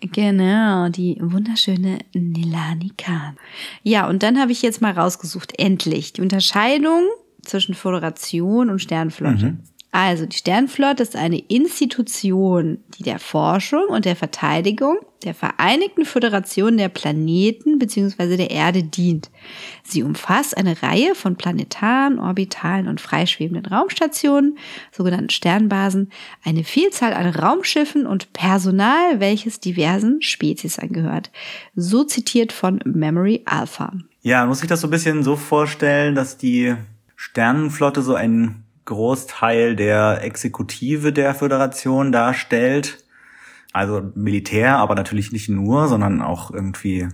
Genau, die wunderschöne Nilani Khan. Ja, und dann habe ich jetzt mal rausgesucht, endlich, die Unterscheidung zwischen Föderation und Sternflotte. Also, die Sternflotte ist eine Institution, die der Forschung und der Verteidigung der Vereinigten Föderation der Planeten bzw. der Erde dient. Sie umfasst eine Reihe von planetaren, orbitalen und freischwebenden Raumstationen, sogenannten Sternbasen, eine Vielzahl an Raumschiffen und Personal, welches diversen Spezies angehört. So zitiert von Memory Alpha. Ja, muss ich das so ein bisschen so vorstellen, dass die Sternenflotte so ein Großteil der Exekutive der Föderation darstellt. Also Militär, aber natürlich nicht nur, sondern auch irgendwie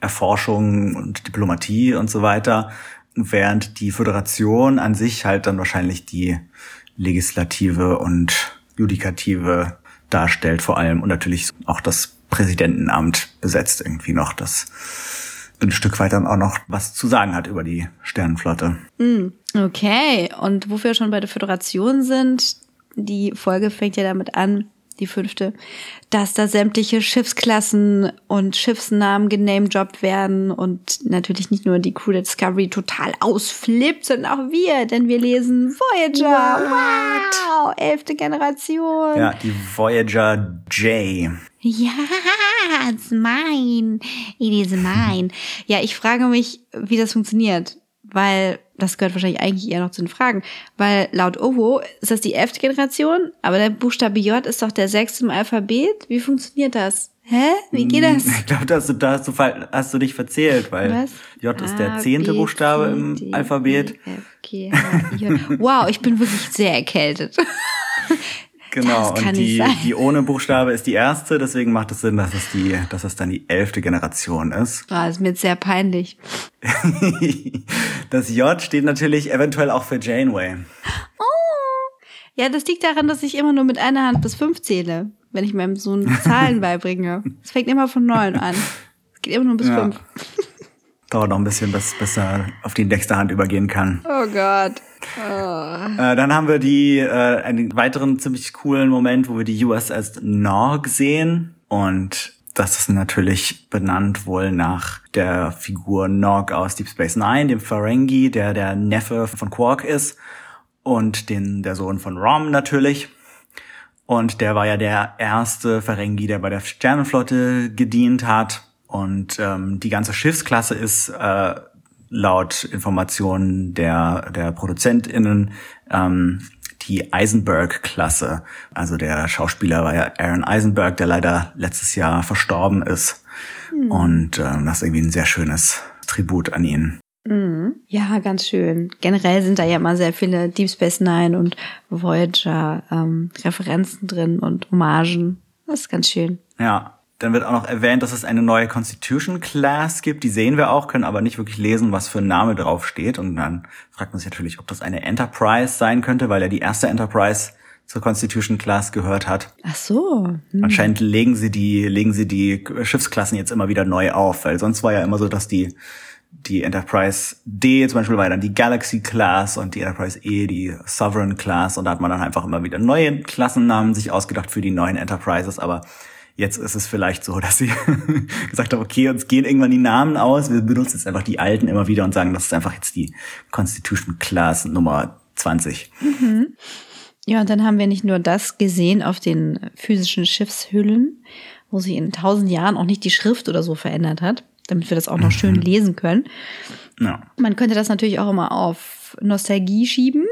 Erforschung und Diplomatie und so weiter. Während die Föderation an sich halt dann wahrscheinlich die Legislative und Judikative darstellt vor allem und natürlich auch das Präsidentenamt besetzt irgendwie noch, das ein Stück weit dann auch noch was zu sagen hat über die Sternenflotte. Okay, und wo wir schon bei der Föderation sind, die Folge fängt ja damit an, die fünfte, dass da sämtliche Schiffsklassen und Schiffsnamen genamedroppt werden und natürlich nicht nur die Crew der Discovery total ausflippt, sondern auch wir, denn wir lesen Voyager. Wow, elfte Generation. Ja, die Voyager J. Ja, it's mine. It is mine. Ja, ich frage mich, wie das funktioniert, weil das gehört wahrscheinlich eigentlich eher noch zu den Fragen, weil laut OVO ist das die elfte Generation, aber der Buchstabe J ist doch der sechste im Alphabet. Wie funktioniert das? Hä? Wie geht das? Ich glaube, da hast du, da hast du, fall- hast du dich verzählt, weil Was? J ist der zehnte B, Buchstabe im Alphabet. E, J. Wow, ich bin wirklich sehr erkältet. Genau, und die, die ohne Buchstabe ist die erste, deswegen macht es Sinn, dass es die, dass es dann die elfte Generation ist. Ah, ist mir jetzt sehr peinlich. Das J steht natürlich eventuell auch für Janeway. Ja, das liegt daran, dass ich immer nur mit einer Hand bis fünf zähle, wenn ich meinem Sohn Zahlen beibringe. Es fängt immer von neun an. Es geht immer nur bis Ja. fünf. Dauert noch ein bisschen, bis, bis er auf die nächste Hand übergehen kann. Oh Gott. Äh, dann haben wir die, äh, einen weiteren ziemlich coolen Moment, wo wir die USS Nog sehen. Und das ist natürlich benannt wohl nach der Figur Nog aus Deep Space Nine, dem Ferengi, der der Neffe von Quark ist. Und den, der Sohn von Rom natürlich. Und der war ja der erste Ferengi, der bei der Sternenflotte gedient hat. Und ähm, die ganze Schiffsklasse ist äh, laut Informationen der, der ProduzentInnen ähm, die Eisenberg-Klasse. Also der Schauspieler war ja Aaron Eisenberg, der leider letztes Jahr verstorben ist. Und ähm, das ist irgendwie ein sehr schönes Tribut an ihn. Ja, ganz schön. Generell sind da ja immer sehr viele Deep Space Nine und Voyager ähm, Referenzen drin und Hommagen. Das ist ganz schön. Ja. Dann wird auch noch erwähnt, dass es eine neue Constitution Class gibt. Die sehen wir auch, können aber nicht wirklich lesen, was für ein Name drauf steht. Und dann fragt man sich natürlich, ob das eine Enterprise sein könnte, weil ja die erste Enterprise zur Constitution Class gehört hat. Ach so. Hm. Anscheinend legen sie die, legen sie die Schiffsklassen jetzt immer wieder neu auf, weil sonst war ja immer so, dass die, die Enterprise D zum Beispiel war dann die Galaxy Class und die Enterprise E die Sovereign Class. Und da hat man dann einfach immer wieder neue Klassennamen sich ausgedacht für die neuen Enterprises, aber jetzt ist es vielleicht so, dass sie gesagt haben, okay, uns gehen irgendwann die Namen aus, wir benutzen jetzt einfach die alten immer wieder und sagen, das ist einfach jetzt die Constitution Class Nummer 20. Ja, und dann haben wir nicht nur das gesehen auf den physischen Schiffshüllen, wo sich in tausend Jahren auch nicht die Schrift oder so verändert hat, damit wir das auch noch schön lesen können. Ja. Man könnte das natürlich auch immer auf Nostalgie schieben.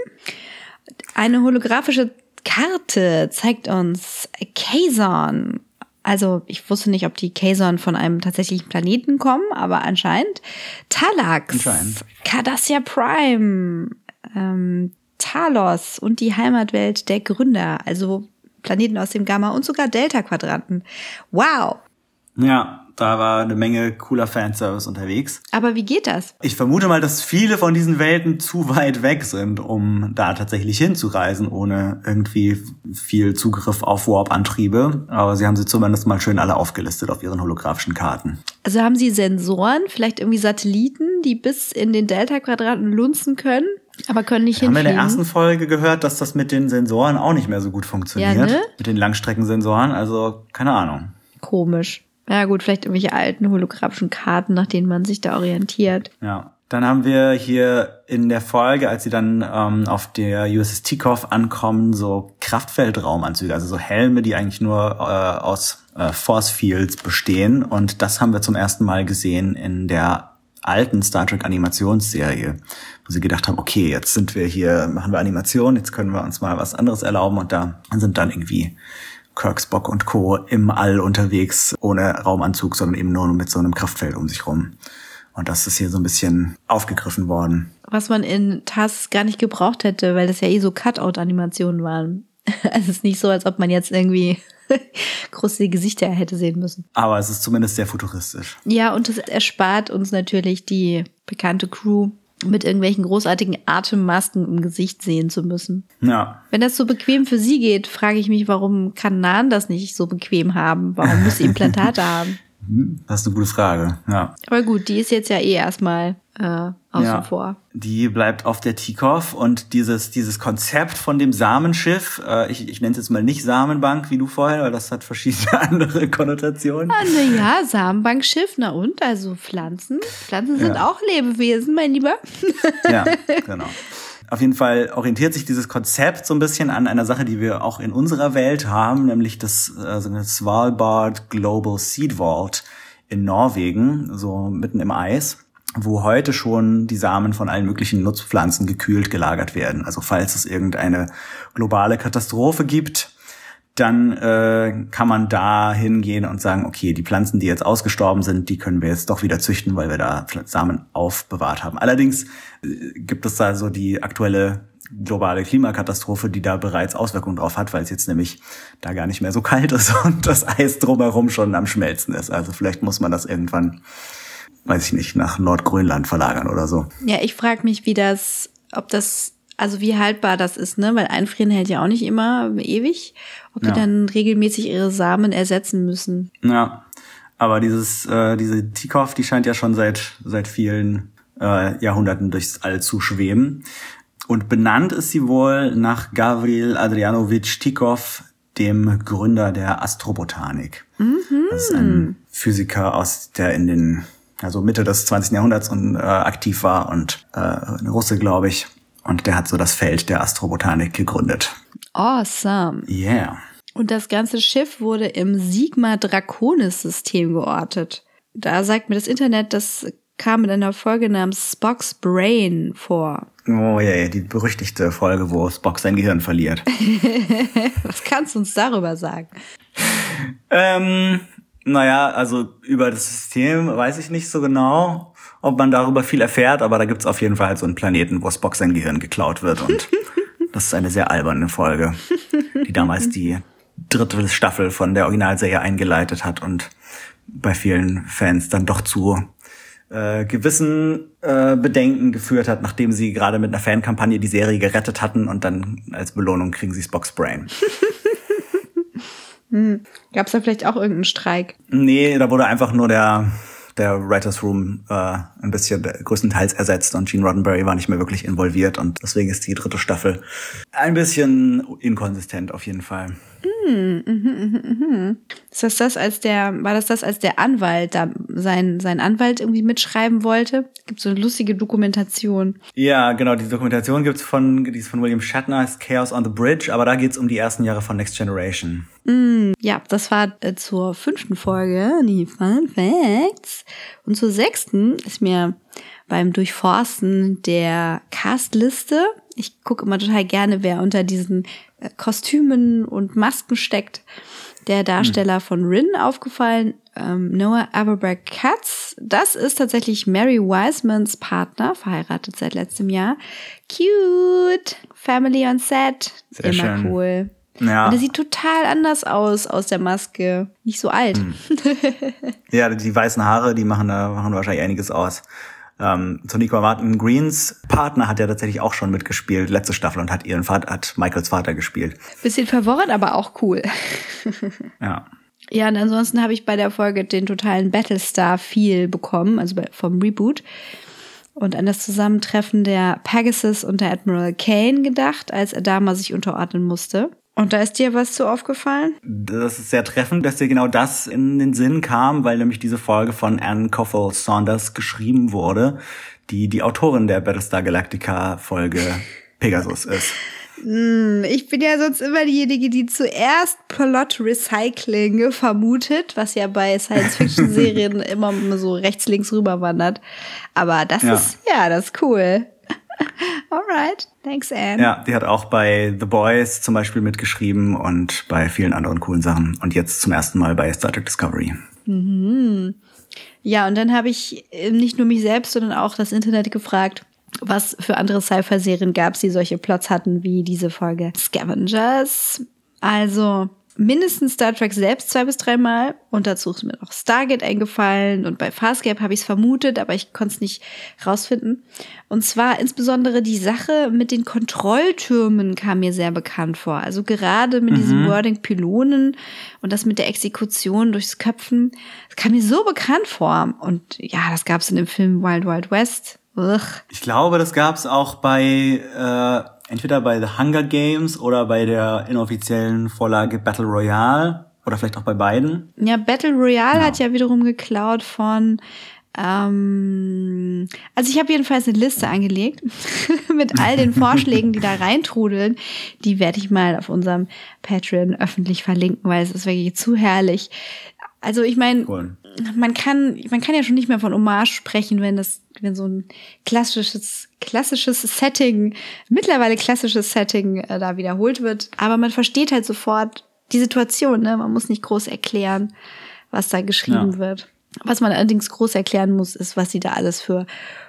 Eine holographische Karte zeigt uns Kazon. Also ich wusste nicht, ob die Kazon von einem tatsächlichen Planeten kommen, aber anscheinend Talax, Anscheinend. Cardassia Prime, ähm, Talos und die Heimatwelt der Gründer, also Planeten aus dem Gamma und sogar Delta-Quadranten. Wow! Ja, da war eine Menge cooler Fanservice unterwegs. Aber wie geht das? Ich vermute mal, dass viele von diesen Welten zu weit weg sind, um da tatsächlich hinzureisen, ohne irgendwie viel Zugriff auf Warp-Antriebe. Aber sie haben sie zumindest mal schön alle aufgelistet auf ihren holographischen Karten. Also haben sie Sensoren, vielleicht irgendwie Satelliten, die bis in den Delta-Quadranten lunzen können, aber können nicht Haben wir in der hinfliegen? ersten Folge gehört, dass das mit den Sensoren auch nicht mehr so gut funktioniert. Ja, ne? Mit den Langstreckensensoren. Also, keine Ahnung. Komisch. Ja gut, vielleicht irgendwelche alten holographischen Karten, nach denen man sich da orientiert. Ja. Dann haben wir hier in der Folge, als sie dann ähm, auf der USS Tikov ankommen, so Kraftfeldraumanzüge, also so Helme, die eigentlich nur äh, aus äh, Force Fields bestehen. Und das haben wir zum ersten Mal gesehen in der alten Star Trek Animationsserie, wo sie gedacht haben, okay, jetzt sind wir hier, machen wir Animation, jetzt können wir uns mal was anderes erlauben und da sind dann irgendwie Kirk, Spock und Co. im All unterwegs, ohne Raumanzug, sondern eben nur mit so einem Kraftfeld um sich rum. Und das ist hier so ein bisschen aufgegriffen worden. Was man in TAS gar nicht gebraucht hätte, weil das ja eh so Cutout-Animationen waren. Also es ist nicht so, als ob man jetzt irgendwie große Gesichter hätte sehen müssen. Aber es ist zumindest sehr futuristisch. Ja, und es erspart uns natürlich die bekannte Crew mit irgendwelchen großartigen Atemmasken im Gesicht sehen zu müssen. Ja. Wenn das so bequem für sie geht, frage ich mich, warum kann Nan das nicht so bequem haben? Warum muss sie Implantate haben? Das ist eine gute Frage, ja. Aber gut, die ist jetzt ja eh erstmal äh, außen Ja. vor. Die bleibt auf der Tikov und dieses, dieses Konzept von dem Samenschiff, äh, ich, ich nenne es jetzt mal nicht Samenbank wie du vorher, weil das hat verschiedene andere Konnotationen. Ah, na ja, Samenbankschiff, na und? Also Pflanzen. Pflanzen sind Ja. auch Lebewesen, mein Lieber. Ja, genau. Auf jeden Fall orientiert sich dieses Konzept so ein bisschen an einer Sache, die wir auch in unserer Welt haben, nämlich das so eine Svalbard Global Seed Vault in Norwegen, so mitten im Eis, wo heute schon die Samen von allen möglichen Nutzpflanzen gekühlt gelagert werden. Also falls es irgendeine globale Katastrophe gibt, dann äh, kann man da hingehen und sagen, okay, die Pflanzen, die jetzt ausgestorben sind, die können wir jetzt doch wieder züchten, weil wir da Samen aufbewahrt haben. Allerdings äh, gibt es da so die aktuelle globale Klimakatastrophe, die da bereits Auswirkungen drauf hat, weil es jetzt nämlich da gar nicht mehr so kalt ist und das Eis drumherum schon am Schmelzen ist. Also vielleicht muss man das irgendwann, weiß ich nicht, nach Nordgrönland verlagern oder so. Ja, ich frage mich, wie das, ob das, also wie haltbar das ist, ne? Weil einfrieren hält ja auch nicht immer ewig. Ob die Ja. dann regelmäßig ihre Samen ersetzen müssen. Ja, aber dieses, äh, diese Tikov, die scheint ja schon seit, seit vielen äh, Jahrhunderten durchs All zu schweben. Und benannt ist sie wohl nach Gavril Adrianovich Tikov, dem Gründer der Astrobotanik. Das ist ein Physiker aus der in den also Mitte des 20. Jahrhunderts und äh, aktiv war und äh, ein Russe, glaube ich. Und der hat so das Feld der Astrobotanik gegründet. Awesome. Yeah. Und das ganze Schiff wurde im Sigma Draconis System geortet. Da sagt mir das Internet, das kam in einer Folge namens Spock's Brain vor. Oh ja, yeah, die berüchtigte Folge, wo Spock sein Gehirn verliert. Was kannst du uns darüber sagen? Ähm, naja, also über das System weiß ich nicht so genau, ob man darüber viel erfährt, aber da gibt's auf jeden Fall halt so einen Planeten, wo Spock sein Gehirn geklaut wird und das ist eine sehr alberne Folge, die damals die dritte Staffel von der Originalserie eingeleitet hat und bei vielen Fans dann doch zu äh, gewissen äh, Bedenken geführt hat, nachdem sie gerade mit einer Fankampagne die Serie gerettet hatten und dann als Belohnung kriegen sie Spock's Brain. Gab es da vielleicht auch irgendeinen Streik? Nee, da wurde einfach nur der, der Writers Room äh, ein bisschen größtenteils ersetzt und Gene Roddenberry war nicht mehr wirklich involviert und deswegen ist die dritte Staffel ein bisschen inkonsistent auf jeden Fall. Ist das das, als der, war das das, als der Anwalt da sein, sein Anwalt irgendwie mitschreiben wollte? Gibt so eine lustige Dokumentation. Ja, genau, die Dokumentation gibt's von, die ist von William Shatner, ist Chaos on the Bridge, aber da geht's um die ersten Jahre von Next Generation. Ja, das war äh, zur fünften Folge, die Fun Facts. Und zur sechsten ist mir beim Durchforsten der Castliste, ich gucke immer total gerne, wer unter diesen Kostümen und Masken steckt, der Darsteller von Rin aufgefallen, ähm, Noah Aberberg Katz. Das ist tatsächlich Mary Wisemans Partner, verheiratet seit letztem Jahr. Cute, Family on Set, Sehr immer schön. cool. Ja. Und er sieht total anders aus aus der Maske. Nicht so alt. Ja, die weißen Haare, die machen da machen wahrscheinlich einiges aus. Ähm, Toniqua Martin Greens Partner hat ja tatsächlich auch schon mitgespielt, letzte Staffel, und hat ihren Vater, hat Michaels Vater gespielt. Bisschen verworren, aber auch cool. Ja. Ja, und ansonsten habe ich bei der Folge den totalen Battlestar-Feel bekommen, also vom Reboot. Und an das Zusammentreffen der Pegasus und der Admiral Kane gedacht, als Adama sich unterordnen musste. Und da ist dir was zu aufgefallen? Das ist sehr treffend, dass dir genau das in den Sinn kam, weil nämlich diese Folge von Anne Coffell Saunders geschrieben wurde, die die Autorin der Battlestar Galactica Folge Pegasus ist. Ich bin ja sonst immer diejenige, die zuerst Plot Recycling vermutet, was ja bei Science-Fiction-Serien immer so rechts, links rüber wandert. Aber das Ja. ist, ja, das ist cool. Alright. Thanks, Anne. Ja, die hat auch bei The Boys zum Beispiel mitgeschrieben und bei vielen anderen coolen Sachen. Und jetzt zum ersten Mal bei Star Trek Discovery. Ja, und dann habe ich äh, nicht nur mich selbst, sondern auch das Internet gefragt, was für andere Sci-Fi-Serien gab es, die solche Plots hatten wie diese Folge Scavengers. Also, mindestens Star Trek selbst zwei bis dreimal und dazu ist mir noch Stargate eingefallen und bei Farscape habe ich es vermutet, aber ich konnte es nicht rausfinden. Und zwar insbesondere die Sache mit den Kontrolltürmen kam mir sehr bekannt vor. Also gerade mit mhm. diesem Wording Pylonen und das mit der Exekution durchs Köpfen, das kam mir so bekannt vor. Und ja, das gab es in dem Film Wild Wild West. Ugh. Ich glaube, das gab es auch bei äh entweder bei The Hunger Games oder bei der inoffiziellen Vorlage Battle Royale oder vielleicht auch bei beiden. Ja, Battle Royale genau. hat ja wiederum geklaut von ähm, also ich habe jedenfalls eine Liste angelegt mit all den Vorschlägen, die da reintrudeln. Die werde ich mal auf unserem Patreon öffentlich verlinken, weil es ist wirklich zu herrlich. Also ich meine, cool. Man kann, man kann ja schon nicht mehr von Hommage sprechen, wenn das, wenn so ein klassisches, klassisches Setting, mittlerweile klassisches Setting äh, da wiederholt wird. Aber man versteht halt sofort die Situation, ne? Man muss nicht groß erklären, was da geschrieben ja. wird. Was man allerdings groß erklären muss, ist, was sie da alles für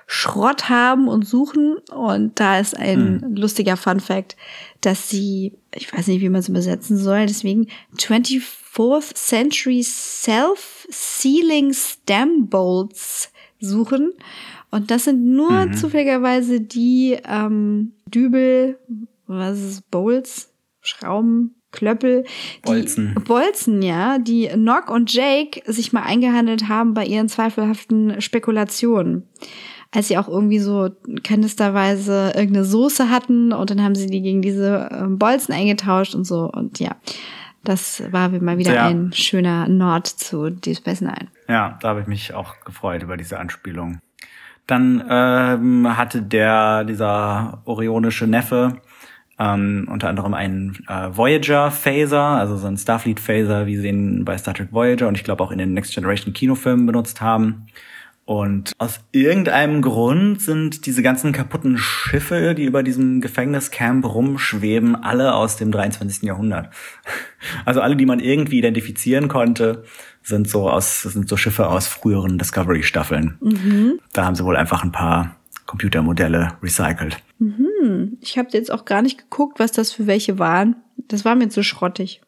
Schrott haben und suchen. Und da ist ein hm. lustiger Fun Fact, dass sie, ich weiß nicht, wie man es übersetzen soll, deswegen 24th Century Self-Sealing Stem Bolts suchen. Und das sind nur mhm. zufälligerweise die ähm, Dübel, was ist es, Bowls, Schrauben, Klöppel, Bolzen. Bolzen, ja, die Nock und Jake sich mal eingehandelt haben bei ihren zweifelhaften Spekulationen. Als sie auch irgendwie so kennisterweise irgendeine Soße hatten und dann haben sie die gegen diese ähm, Bolzen eingetauscht und so und ja. Das war mal wieder ja. ein schöner Nord zu Deep Space Nine. Ja, da habe ich mich auch gefreut über diese Anspielung. Dann ähm, hatte der, dieser orionische Neffe, ähm, unter anderem einen äh, Voyager Phaser, also so ein Starfleet Phaser, wie sie ihn bei Star Trek Voyager und ich glaube auch in den Next Generation Kinofilmen benutzt haben. Und aus irgendeinem Grund sind diese ganzen kaputten Schiffe, die über diesem Gefängniscamp rumschweben, alle aus dem 23. Jahrhundert. Also alle, die man irgendwie identifizieren konnte, sind so aus, sind so Schiffe aus früheren Discovery-Staffeln. Mhm. Da haben sie wohl einfach ein paar Computermodelle recycelt. Mhm. Ich habe jetzt auch gar nicht geguckt, was das für welche waren. Das war mir zu schrottig.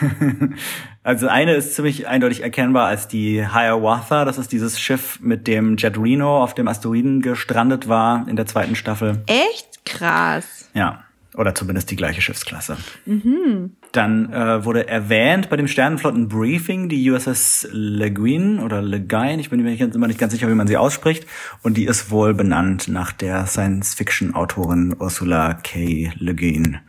also eine ist ziemlich eindeutig erkennbar als die Hiawatha. Das ist dieses Schiff, mit dem Jet Reno auf dem Asteroiden gestrandet war in der zweiten Staffel. Echt krass. Ja. Oder zumindest die gleiche Schiffsklasse. Mhm. Dann äh, wurde erwähnt bei dem Sternenflotten-Briefing die USS Le Guin oder Le Guin, ich bin mir immer nicht ganz sicher, wie man sie ausspricht. Und die ist wohl benannt nach der Science-Fiction-Autorin Ursula K. Le Guin.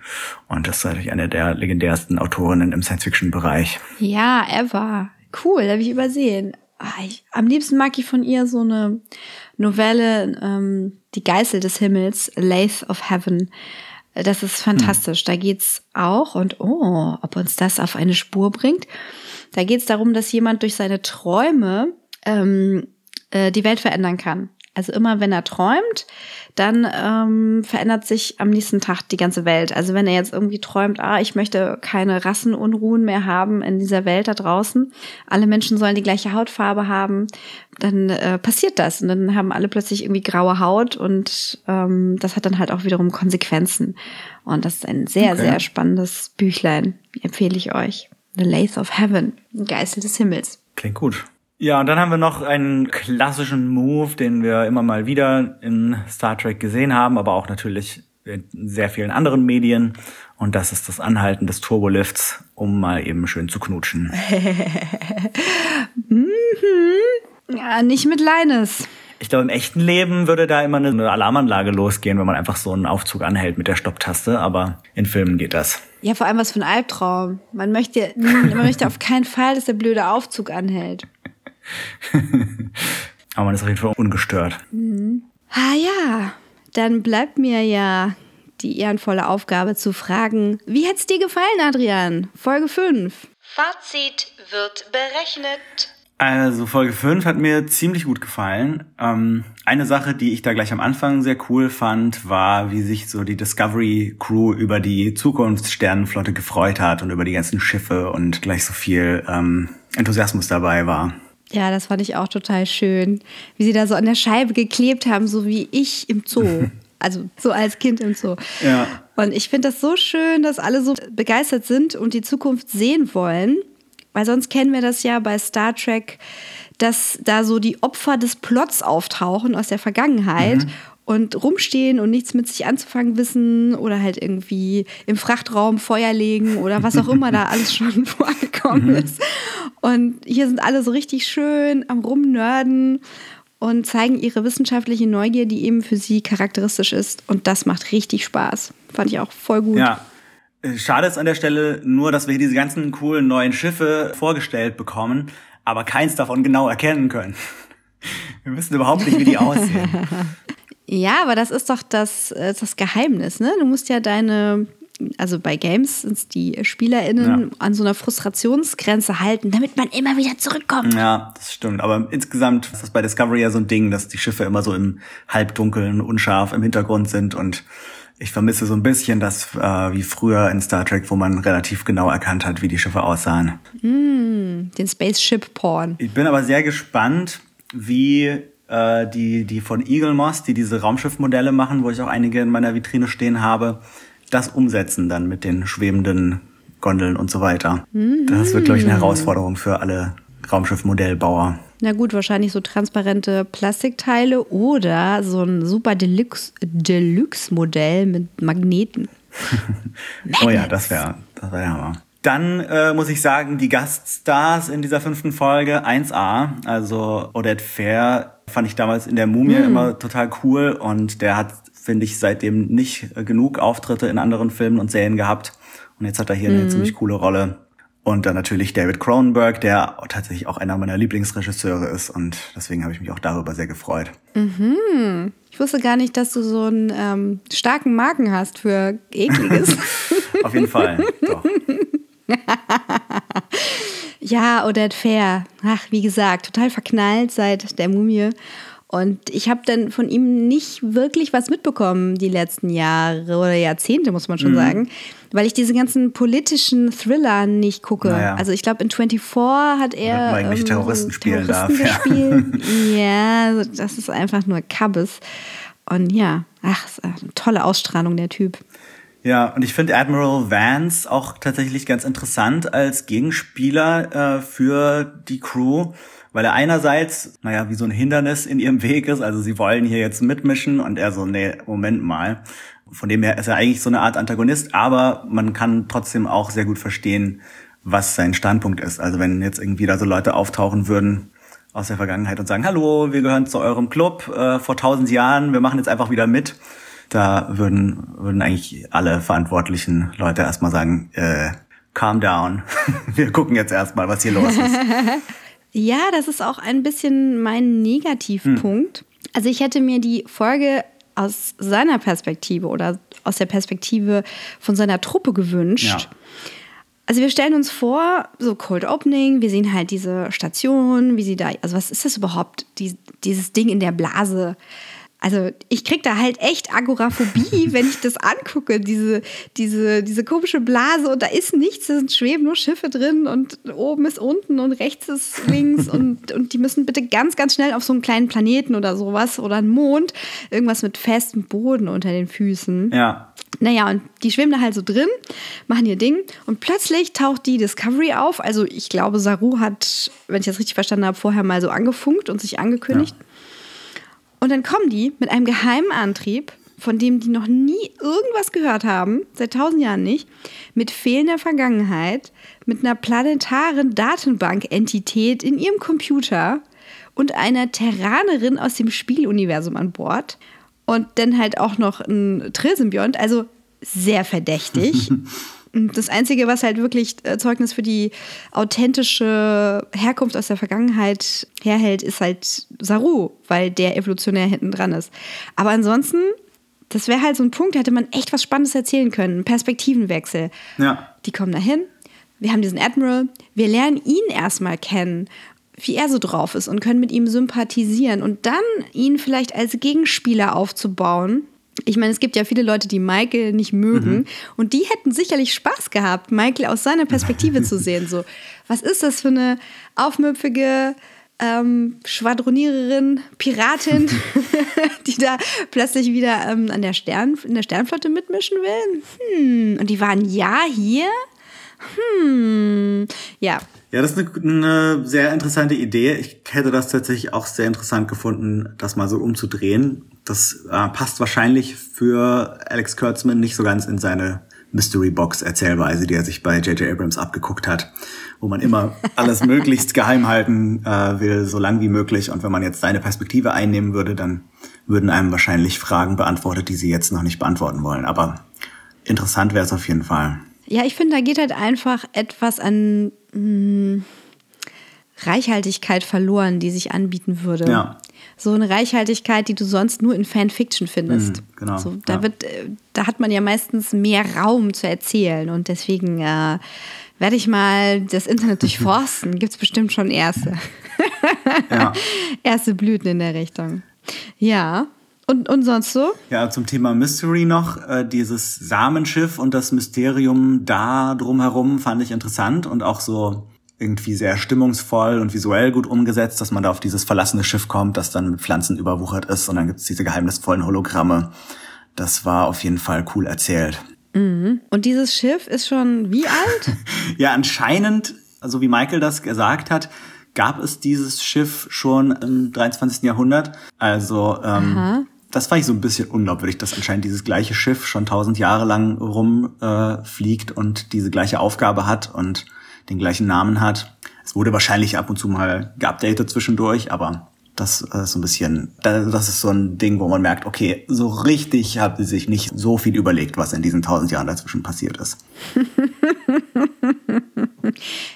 Und das ist natürlich eine der legendärsten Autorinnen im Science-Fiction-Bereich. Ja, ever. Cool, habe ich übersehen. Ah, ich, am liebsten mag ich von ihr so eine Novelle, ähm, Die Geißel des Himmels, Lath of Heaven. Das ist fantastisch. Hm. Da geht's auch und oh, ob uns das auf eine Spur bringt. Da geht's darum, dass jemand durch seine Träume ähm, äh, die Welt verändern kann. Also immer wenn er träumt, dann ähm, verändert sich am nächsten Tag die ganze Welt. Also wenn er jetzt irgendwie träumt, ah, ich möchte keine Rassenunruhen mehr haben in dieser Welt da draußen, alle Menschen sollen die gleiche Hautfarbe haben, dann äh, passiert das und dann haben alle plötzlich irgendwie graue Haut und ähm, das hat dann halt auch wiederum Konsequenzen. Und das ist ein sehr, okay. sehr spannendes Büchlein, empfehle ich euch. The Lace of Heaven, Geißel des Himmels. Klingt gut. Ja, und dann haben wir noch einen klassischen Move, den wir immer mal wieder in Star Trek gesehen haben, aber auch natürlich in sehr vielen anderen Medien. Und das ist das Anhalten des Turbolifts, um mal eben schön zu knutschen. mhm. Ja, nicht mit Leines. Ich glaube, im echten Leben würde da immer eine Alarmanlage losgehen, wenn man einfach so einen Aufzug anhält mit der Stopptaste, aber in Filmen geht das. Ja, vor allem was für ein Albtraum. Man möchte, man möchte auf keinen Fall, dass der blöde Aufzug anhält. Aber man ist auf jeden Fall ungestört. Mhm. Ah ja, dann bleibt mir ja die ehrenvolle Aufgabe zu fragen, wie hat's dir gefallen, Adrian? Folge 5. Fazit wird berechnet. Also Folge 5 hat mir ziemlich gut gefallen. Ähm, eine Sache, die ich da gleich am Anfang sehr cool fand, war, wie sich so die Discovery Crew über die Zukunftssternenflotte gefreut hat und über die ganzen Schiffe und gleich so viel ähm, Enthusiasmus dabei war. Ja, das fand ich auch total schön, wie sie da so an der Scheibe geklebt haben, so wie ich im Zoo. Also so als Kind im Zoo. Ja. Und ich finde das so schön, dass alle so begeistert sind und die Zukunft sehen wollen. Weil sonst kennen wir das ja bei Star Trek, dass da so die Opfer des Plots auftauchen aus der Vergangenheit. Mhm und rumstehen und nichts mit sich anzufangen wissen oder halt irgendwie im Frachtraum Feuer legen oder was auch immer da alles schon vorgekommen mhm. ist. Und hier sind alle so richtig schön am Rumnörden und zeigen ihre wissenschaftliche Neugier, die eben für sie charakteristisch ist. Und das macht richtig Spaß. Fand ich auch voll gut. Ja. Äh, schade ist an der Stelle nur, dass wir diese ganzen coolen neuen Schiffe vorgestellt bekommen, aber keins davon genau erkennen können. Wir wissen überhaupt nicht, wie die aussehen. Ja, aber das ist doch das, äh, das Geheimnis, ne? Du musst ja deine, also bei Games sind es die SpielerInnen ja. an so einer Frustrationsgrenze halten, damit man immer wieder zurückkommt. Ja, das stimmt. Aber insgesamt ist das bei Discovery ja so ein Ding, dass die Schiffe immer so im Halbdunkeln, unscharf im Hintergrund sind und ich vermisse so ein bisschen das äh, wie früher in Star Trek, wo man relativ genau erkannt hat, wie die Schiffe aussahen. Mm, den Spaceship Porn. Ich bin aber sehr gespannt, wie äh, die, die von Eagle Moss, die diese Raumschiffmodelle machen, wo ich auch einige in meiner Vitrine stehen habe, das umsetzen dann mit den schwebenden Gondeln und so weiter. Mhm. Das wird, glaube ich, eine Herausforderung für alle Raumschiffmodellbauer. Na gut, wahrscheinlich so transparente Plastikteile oder so ein super Deluxe-Modell mit Magneten. oh ja, das wäre das wär Hammer. Dann äh, muss ich sagen, die Gaststars in dieser fünften Folge 1A, also Odette Fair, fand ich damals in der Mumie mm. immer total cool und der hat, finde ich, seitdem nicht genug Auftritte in anderen Filmen und Serien gehabt. Und jetzt hat er hier mm. eine ziemlich coole Rolle. Und dann natürlich David Cronenberg, der tatsächlich auch einer meiner Lieblingsregisseure ist. Und deswegen habe ich mich auch darüber sehr gefreut. Mhm. Ich wusste gar nicht, dass du so einen ähm, starken Marken hast für ekliges. Auf jeden Fall, doch. ja, Odette Fair. Ach, wie gesagt, total verknallt seit der Mumie. Und ich habe dann von ihm nicht wirklich was mitbekommen die letzten Jahre oder Jahrzehnte, muss man schon mhm. sagen, weil ich diese ganzen politischen Thriller nicht gucke. Naja. Also ich glaube, in 24 hat er eigentlich ähm, Terroristen spielen Terroristen darf. Gespielt. Ja. ja, das ist einfach nur Kabbes. Und ja, ach, eine tolle Ausstrahlung der Typ. Ja, und ich finde Admiral Vance auch tatsächlich ganz interessant als Gegenspieler äh, für die Crew, weil er einerseits, naja, wie so ein Hindernis in ihrem Weg ist, also sie wollen hier jetzt mitmischen und er so, nee, Moment mal. Von dem her ist er eigentlich so eine Art Antagonist, aber man kann trotzdem auch sehr gut verstehen, was sein Standpunkt ist. Also wenn jetzt irgendwie da so Leute auftauchen würden aus der Vergangenheit und sagen, hallo, wir gehören zu eurem Club äh, vor tausend Jahren, wir machen jetzt einfach wieder mit da würden, würden eigentlich alle verantwortlichen Leute erstmal sagen, äh, calm down. Wir gucken jetzt erstmal, was hier los ist. ja, das ist auch ein bisschen mein Negativpunkt. Hm. Also ich hätte mir die Folge aus seiner Perspektive oder aus der Perspektive von seiner Truppe gewünscht. Ja. Also wir stellen uns vor, so Cold Opening, wir sehen halt diese Station, wie sie da, also was ist das überhaupt, die, dieses Ding in der Blase? Also ich krieg da halt echt Agoraphobie, wenn ich das angucke, diese, diese, diese komische Blase und da ist nichts, da sind schweben nur Schiffe drin und oben ist unten und rechts ist links und, und die müssen bitte ganz, ganz schnell auf so einen kleinen Planeten oder sowas oder einen Mond, irgendwas mit festem Boden unter den Füßen. Ja. Naja, und die schwimmen da halt so drin, machen ihr Ding und plötzlich taucht die Discovery auf. Also ich glaube, Saru hat, wenn ich das richtig verstanden habe, vorher mal so angefunkt und sich angekündigt. Ja. Und dann kommen die mit einem geheimen Antrieb, von dem die noch nie irgendwas gehört haben, seit tausend Jahren nicht, mit fehlender Vergangenheit, mit einer planetaren Datenbank-Entität in ihrem Computer und einer Terranerin aus dem Spieluniversum an Bord und dann halt auch noch ein Trillsymbiont, also sehr verdächtig. Das Einzige, was halt wirklich äh, Zeugnis für die authentische Herkunft aus der Vergangenheit herhält, ist halt Saru, weil der evolutionär hinten dran ist. Aber ansonsten, das wäre halt so ein Punkt, da hätte man echt was Spannendes erzählen können. Perspektivenwechsel. Ja. Die kommen dahin, wir haben diesen Admiral, wir lernen ihn erstmal kennen wie er so drauf ist und können mit ihm sympathisieren und dann ihn vielleicht als Gegenspieler aufzubauen, ich meine, es gibt ja viele Leute, die Michael nicht mögen mhm. und die hätten sicherlich Spaß gehabt, Michael aus seiner Perspektive zu sehen. So, was ist das für eine aufmüpfige, ähm, Schwadroniererin, Piratin, die da plötzlich wieder ähm, an der Stern, in der Sternflotte mitmischen will. Hm. Und die waren ja hier. Hm. Ja. Ja, das ist eine, eine sehr interessante Idee. Ich hätte das tatsächlich auch sehr interessant gefunden, das mal so umzudrehen. Das äh, passt wahrscheinlich für Alex Kurtzman nicht so ganz in seine Mystery Box Erzählweise, die er sich bei J.J. Abrams abgeguckt hat, wo man immer alles möglichst geheim halten äh, will, so lang wie möglich. Und wenn man jetzt seine Perspektive einnehmen würde, dann würden einem wahrscheinlich Fragen beantwortet, die sie jetzt noch nicht beantworten wollen. Aber interessant wäre es auf jeden Fall. Ja, ich finde, da geht halt einfach etwas an mh, hm, Reichhaltigkeit verloren, die sich anbieten würde. Ja. So eine Reichhaltigkeit, die du sonst nur in Fanfiction findest. Mhm, genau. So, da, ja. wird, äh, da hat man ja meistens mehr Raum zu erzählen und deswegen äh, werde ich mal das Internet durchforsten. Gibt es bestimmt schon erste. Ja. erste Blüten in der Richtung. Ja. Und, und sonst so? Ja, zum Thema Mystery noch. Äh, dieses Samenschiff und das Mysterium da drumherum fand ich interessant und auch so irgendwie sehr stimmungsvoll und visuell gut umgesetzt, dass man da auf dieses verlassene Schiff kommt, das dann mit Pflanzen überwuchert ist und dann gibt's diese geheimnisvollen Hologramme. Das war auf jeden Fall cool erzählt. Mhm. Und dieses Schiff ist schon wie alt? Ja, anscheinend, so wie Michael das gesagt hat, gab es dieses Schiff schon im 23. Jahrhundert. Also ähm, das fand ich so ein bisschen unglaubwürdig, dass anscheinend dieses gleiche Schiff schon tausend Jahre lang rumfliegt äh, und diese gleiche Aufgabe hat und den gleichen Namen hat. Es wurde wahrscheinlich ab und zu mal geupdatet zwischendurch, aber das ist so ein bisschen, das ist so ein Ding, wo man merkt, okay, so richtig hat sie sich nicht so viel überlegt, was in diesen tausend Jahren dazwischen passiert ist.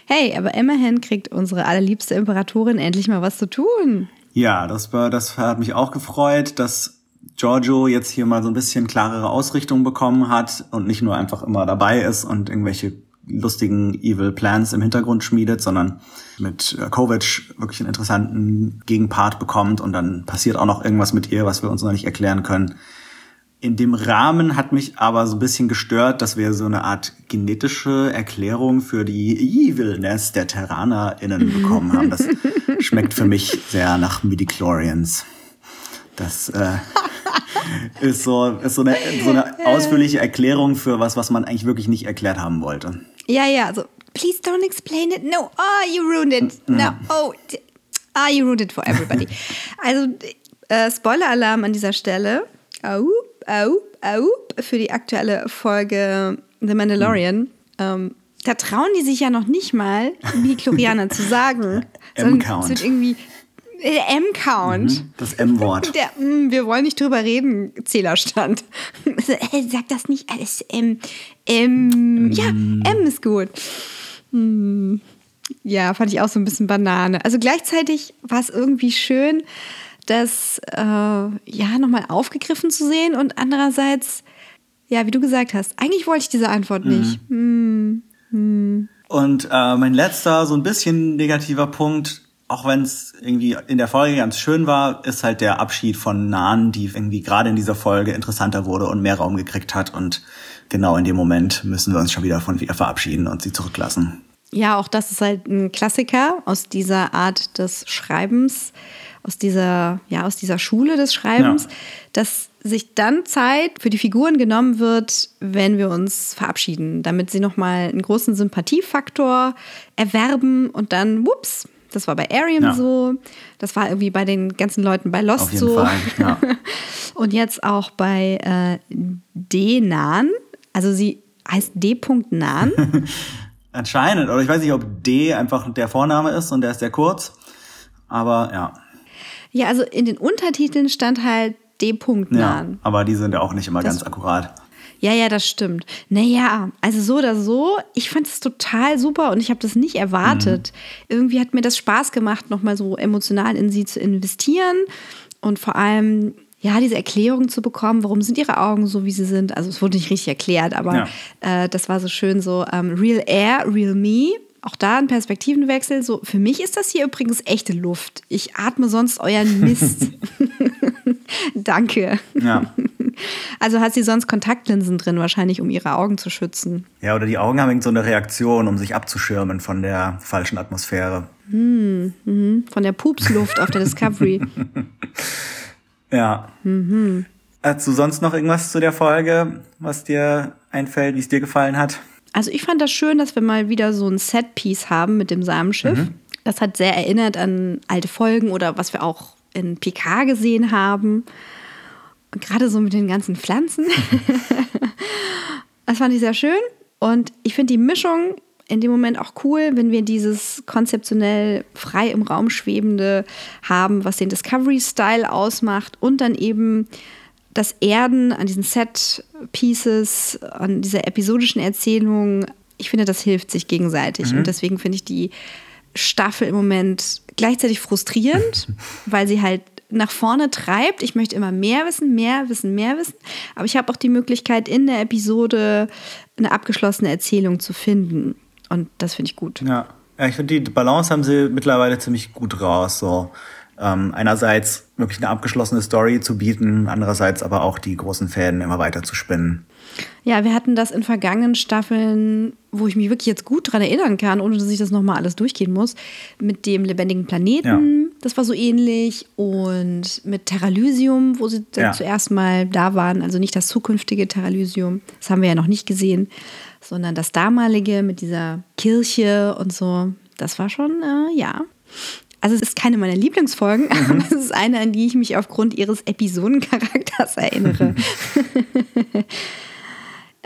hey, aber immerhin kriegt unsere allerliebste Imperatorin endlich mal was zu tun. Ja, das war, das hat mich auch gefreut, dass Giorgio jetzt hier mal so ein bisschen klarere Ausrichtung bekommen hat und nicht nur einfach immer dabei ist und irgendwelche lustigen Evil Plans im Hintergrund schmiedet, sondern mit äh, Kovic wirklich einen interessanten Gegenpart bekommt und dann passiert auch noch irgendwas mit ihr, was wir uns noch nicht erklären können. In dem Rahmen hat mich aber so ein bisschen gestört, dass wir so eine Art genetische Erklärung für die Evilness der TerranerInnen bekommen haben. Das schmeckt für mich sehr nach Midichlorians. Das äh, ist so, ist so eine, so eine ausführliche Erklärung für was, was man eigentlich wirklich nicht erklärt haben wollte. Ja, ja, also, please don't explain it. No, oh, you ruined it. No, oh, ah, you ruined it for everybody. also, äh, Spoiler-Alarm an dieser Stelle. Au, au, au, für die aktuelle Folge The Mandalorian. Ähm, da trauen die sich ja noch nicht mal, Midichlorianer zu sagen. sondern. Es wird irgendwie der M-Count. Das M-Wort. Der, mm, wir wollen nicht drüber reden, Zählerstand. Äh, sag das nicht alles. M. M. Ja, M ist gut. Hm. Ja, fand ich auch so ein bisschen Banane. Also gleichzeitig war es irgendwie schön, das äh, ja nochmal aufgegriffen zu sehen und andererseits, ja, wie du gesagt hast, eigentlich wollte ich diese Antwort nicht. Hm. Hm. Und äh, mein letzter, so ein bisschen negativer Punkt, auch wenn es irgendwie in der Folge ganz schön war, ist halt der Abschied von Nan, die irgendwie gerade in dieser Folge interessanter wurde und mehr Raum gekriegt hat. Und genau in dem Moment müssen wir uns schon wieder von ihr verabschieden und sie zurücklassen. Ja, auch das ist halt ein Klassiker aus dieser Art des Schreibens, aus dieser, ja, aus dieser Schule des Schreibens, Ja. dass sich dann Zeit für die Figuren genommen wird, wenn wir uns verabschieden, damit sie nochmal einen großen Sympathiefaktor erwerben und dann, whoops, das war bei Ariam Ja. so, das war irgendwie bei den ganzen Leuten bei Lost so. Fall. Ja. Und jetzt auch bei äh, D-Nan, also sie heißt D.Nan. Anscheinend, oder ich weiß nicht, ob D einfach der Vorname ist und der ist sehr kurz. Aber ja. Ja, also in den Untertiteln stand halt ja. D.Nan. Aber die sind ja auch nicht immer Das- ganz akkurat. Ja. ja, das stimmt. Naja, also so oder so, ich fand es total super und ich habe das nicht erwartet. Irgendwie hat mir das Spaß gemacht, nochmal so emotional in sie zu investieren und vor allem, ja, diese Erklärung zu bekommen, warum sind ihre Augen so, wie sie sind. Also es wurde nicht richtig erklärt, aber äh, das war so schön so ähm, Real Air, Real Me. Auch da ein Perspektivenwechsel. So, für mich ist das hier übrigens echte Luft. Ich atme sonst euren Mist. Danke. Ja. Also hat sie sonst Kontaktlinsen drin, wahrscheinlich, um ihre Augen zu schützen. Ja, oder die Augen haben irgend so eine Reaktion, um sich abzuschirmen von der falschen Atmosphäre. Hm, mhm. Von der Pupsluft auf der Discovery. Ja. Mhm. Hast du sonst noch irgendwas zu der Folge, was dir einfällt, wie es dir gefallen hat? Also ich fand das schön, dass wir mal wieder so ein Setpiece haben mit dem Samenschiff. Mhm. Das hat sehr erinnert an alte Folgen oder was wir auch in PK gesehen haben. Und gerade so mit den ganzen Pflanzen. das fand ich sehr schön. Und ich finde die Mischung in dem Moment auch cool, wenn wir dieses konzeptionell frei im Raum schwebende haben, was den Discovery-Style ausmacht und dann eben das Erden an diesen Set-Pieces, an dieser episodischen Erzählung. Ich finde, das hilft sich gegenseitig. Mhm. Und deswegen finde ich die Staffel im Moment gleichzeitig frustrierend, weil sie halt nach vorne treibt. Ich möchte immer mehr wissen, mehr wissen, mehr wissen. Aber ich habe auch die Möglichkeit, in der Episode eine abgeschlossene Erzählung zu finden. Und das finde ich gut. Ja. ja, ich finde, die Balance haben sie mittlerweile ziemlich gut raus. So ähm, einerseits wirklich eine abgeschlossene Story zu bieten, andererseits aber auch die großen Fäden immer weiter zu spinnen. Ja, wir hatten das in vergangenen Staffeln, wo ich mich wirklich jetzt gut dran erinnern kann, ohne dass ich das nochmal alles durchgehen muss, mit dem lebendigen Planeten, das war so ähnlich, und mit Terralysium, wo sie dann Ja. zuerst mal da waren, also nicht das zukünftige Terralysium, das haben wir ja noch nicht gesehen, sondern das damalige mit dieser Kirche und so, das war schon, äh, ja. Also es ist keine meiner Lieblingsfolgen, aber es ist eine, an die ich mich aufgrund ihres Episodencharakters erinnere.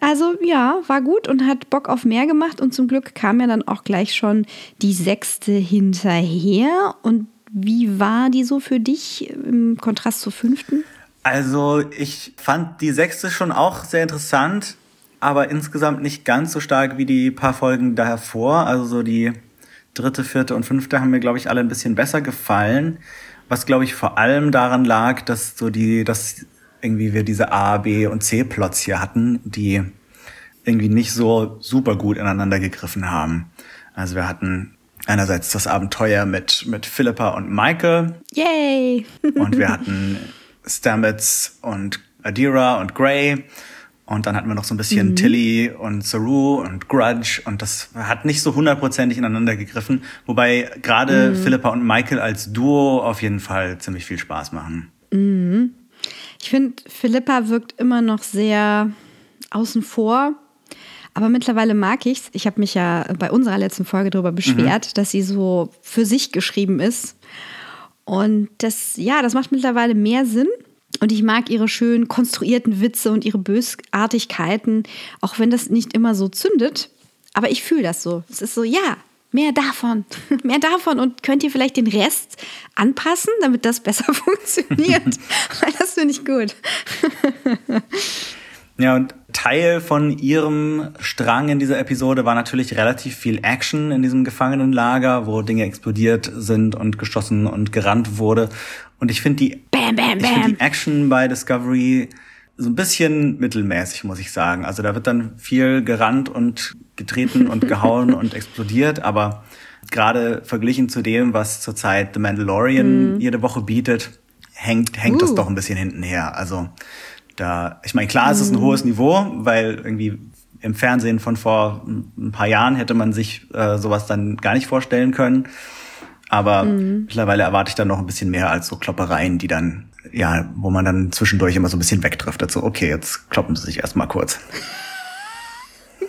Also ja, war gut und hat Bock auf mehr gemacht und zum Glück kam ja dann auch gleich schon die sechste hinterher. Und wie war die so für dich im Kontrast zur fünften? Also ich fand die sechste schon auch sehr interessant, aber insgesamt nicht ganz so stark wie die paar Folgen davor. Also so die dritte, vierte und fünfte haben mir, glaube ich, alle ein bisschen besser gefallen. Was, glaube ich, vor allem daran lag, dass so die, dass irgendwie wir diese A, B und C-Plots hier hatten, die irgendwie nicht so super gut ineinander gegriffen haben. Also wir hatten einerseits das Abenteuer mit, mit Philippa und Michael Yay! und wir hatten Stamets und Adira und Grey. Und dann hatten wir noch so ein bisschen Mhm. Tilly und Saru und Grudge. Und das hat nicht so hundertprozentig ineinander gegriffen. Wobei gerade Mhm. Philippa und Michael als Duo auf jeden Fall ziemlich viel Spaß machen. Mhm. Ich finde, Philippa wirkt immer noch sehr außen vor. Aber mittlerweile mag ich's. Ich habe mich ja bei unserer letzten Folge darüber beschwert, dass sie so für sich geschrieben ist. Und das, ja, das macht mittlerweile mehr Sinn. Und ich mag ihre schön konstruierten Witze und ihre Bösartigkeiten, auch wenn das nicht immer so zündet. Aber ich fühle das so. Es ist so, ja, mehr davon, mehr davon. Und könnt ihr vielleicht den Rest anpassen, damit das besser funktioniert? Weil das finde ich gut. Ja, und Teil von ihrem Strang in dieser Episode war natürlich relativ viel Action in diesem Gefangenenlager, wo Dinge explodiert sind und geschossen und gerannt wurde. Und ich finde die, Bam, bam, ich bam. die Action bei Discovery so ein bisschen mittelmäßig, muss ich sagen. Also da wird dann viel gerannt und getreten und gehauen und explodiert, aber gerade verglichen zu dem, was zurzeit The Mandalorian jede Woche bietet, hängt, hängt das Uh. doch ein bisschen hinten her. Also da, ich meine, klar, es ist ein hohes Niveau, weil irgendwie im Fernsehen von vor ein paar Jahren hätte man sich äh, sowas dann gar nicht vorstellen können. Aber mittlerweile erwarte ich dann noch ein bisschen mehr als so Kloppereien, die dann, ja, wo man dann zwischendurch immer so ein bisschen wegdriftet. So, okay, jetzt kloppen sie sich erstmal kurz.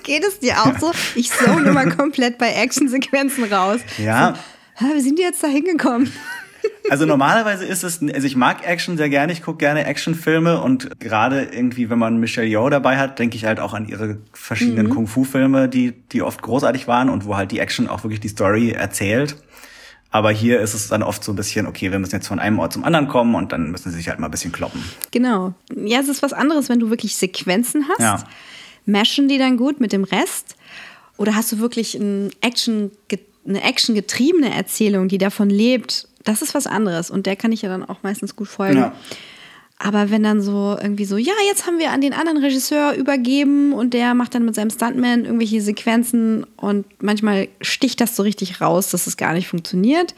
Geht es dir auch so? Ich zone immer komplett bei Actionsequenzen raus. Ja. Hä, wie sind die jetzt da hingekommen? Also normalerweise ist es, also ich mag Action sehr gerne, ich gucke gerne Actionfilme und gerade irgendwie, wenn man Michelle Yeoh dabei hat, denke ich halt auch an ihre verschiedenen Kung-Fu-Filme, die, die oft großartig waren und wo halt die Action auch wirklich die Story erzählt. Aber hier ist es dann oft so ein bisschen, okay, wir müssen jetzt von einem Ort zum anderen kommen und dann müssen sie sich halt mal ein bisschen kloppen. Genau. Ja, es ist was anderes, wenn du wirklich Sequenzen hast. Ja. Mashen die dann gut mit dem Rest? Oder hast du wirklich ein Action, eine actiongetriebene Erzählung, die davon lebt? Das ist was anderes. Und der kann ich ja dann auch meistens gut folgen. Ja. Aber wenn dann so irgendwie so, ja, jetzt haben wir an den anderen Regisseur übergeben und der macht dann mit seinem Stuntman irgendwelche Sequenzen und manchmal sticht das so richtig raus, dass es gar nicht funktioniert.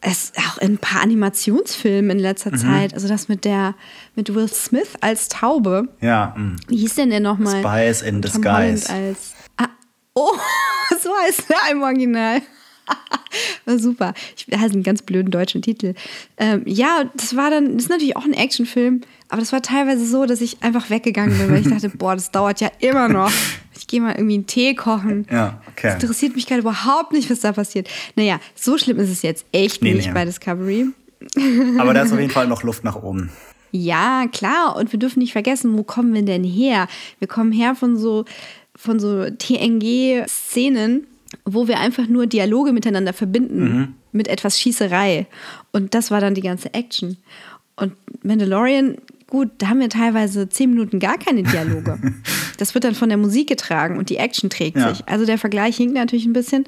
es auch in ein paar Animationsfilmen in letzter Zeit. Also das mit der, mit Will Smith als Taube. Ja, mm. Wie hieß denn der nochmal? Spies in Disguise. als. Ah, oh, so heißt er im Original. War super. Ich hatte einen ganz blöden deutschen Titel. Ähm, ja, das war dann, das ist natürlich auch ein Actionfilm, aber das war teilweise so, dass ich einfach weggegangen bin, weil ich dachte, boah, das dauert ja immer noch. Ich gehe mal irgendwie einen Tee kochen. Ja, okay. Das interessiert mich gerade überhaupt nicht, was da passiert. Naja, so schlimm ist es jetzt echt Nee, nicht nee. bei Discovery. Aber da ist auf jeden Fall noch Luft nach oben. Ja, klar. Und wir dürfen nicht vergessen, wo kommen wir denn her? Wir kommen her von so, von so TNG-Szenen, wo wir einfach nur Dialoge miteinander verbinden mit etwas Schießerei. Und das war dann die ganze Action. Und Mandalorian, gut, da haben wir teilweise zehn Minuten gar keine Dialoge. das wird dann von der Musik getragen und die Action trägt Ja. sich. Also der Vergleich hinkt natürlich ein bisschen.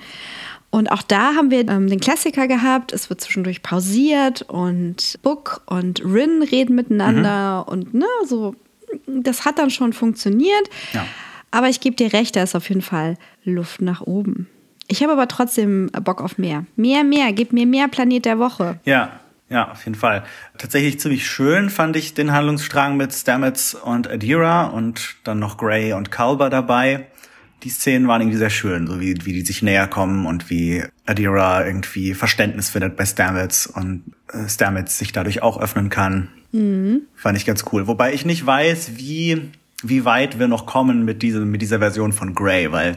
Und auch da haben wir ähm, den Klassiker gehabt. Es wird zwischendurch pausiert und Book und Rin reden miteinander und ne, so. Das hat dann schon funktioniert. Ja. Aber ich gebe dir recht, da ist auf jeden Fall Luft nach oben. Ich habe aber trotzdem Bock auf mehr. Mehr, mehr. Gib mir mehr Planet der Woche. Ja, ja, auf jeden Fall. Tatsächlich ziemlich schön fand ich den Handlungsstrang mit Stamets und Adira und dann noch Gray und Kalber dabei. Die Szenen waren irgendwie sehr schön, so wie, wie die sich näher kommen und wie Adira irgendwie Verständnis findet bei Stamets und äh, Stamets sich dadurch auch öffnen kann. Fand ich ganz cool. Wobei ich nicht weiß, wie, wie weit wir noch kommen mit, diesem, mit dieser Version von Gray, weil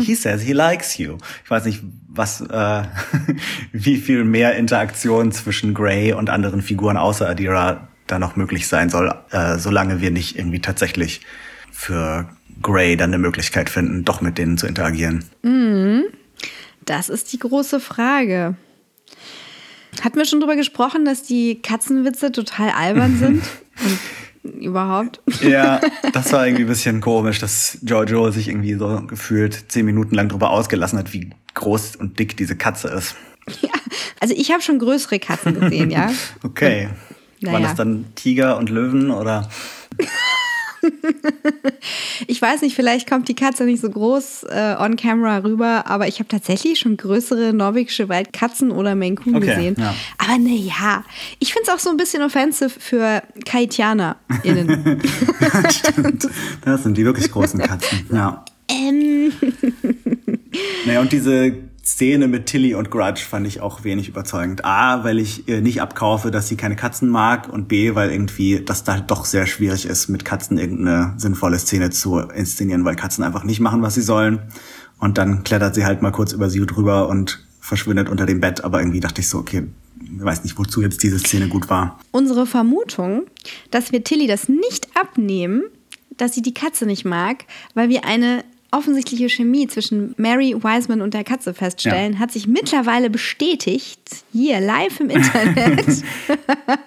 He says he likes you. Ich weiß nicht, was, äh, wie viel mehr Interaktion zwischen Gray und anderen Figuren außer Adira da noch möglich sein soll, äh, solange wir nicht irgendwie tatsächlich für Gray dann eine Möglichkeit finden, doch mit denen zu interagieren. Das ist die große Frage. Hatten wir schon drüber gesprochen, dass die Katzenwitze total albern sind? Und überhaupt? Ja, das war irgendwie ein bisschen komisch, dass Giorgio sich irgendwie so gefühlt zehn Minuten lang drüber ausgelassen hat, wie groß und dick diese Katze ist. Ja, also ich habe schon größere Katzen gesehen, ja. Okay. Waren Naja. das dann Tiger und Löwen oder? Ich weiß nicht, vielleicht kommt die Katze nicht so groß äh, on camera rüber, aber ich habe tatsächlich schon größere norwegische Waldkatzen oder Maine Coon Okay, gesehen. ja. Aber naja, ich finde es auch so ein bisschen offensive für KaitianerInnen. Das sind die wirklich großen Katzen, ja. ähm, Naja, und diese Szene mit Tilly und Grudge fand ich auch wenig überzeugend. A, weil ich äh, nicht abkaufe, dass sie keine Katzen mag und B, weil irgendwie das da doch sehr schwierig ist, mit Katzen irgendeine sinnvolle Szene zu inszenieren, weil Katzen einfach nicht machen, was sie sollen. Und dann klettert sie halt mal kurz über sie drüber und verschwindet unter dem Bett. Aber irgendwie dachte ich so, okay, ich weiß nicht, wozu jetzt diese Szene gut war. unsere Vermutung, dass wir Tilly das nicht abnehmen, dass sie die Katze nicht mag, weil wir eine offensichtliche Chemie zwischen Mary Wiseman und der Katze feststellen, Ja. hat sich mittlerweile bestätigt, hier live im Internet.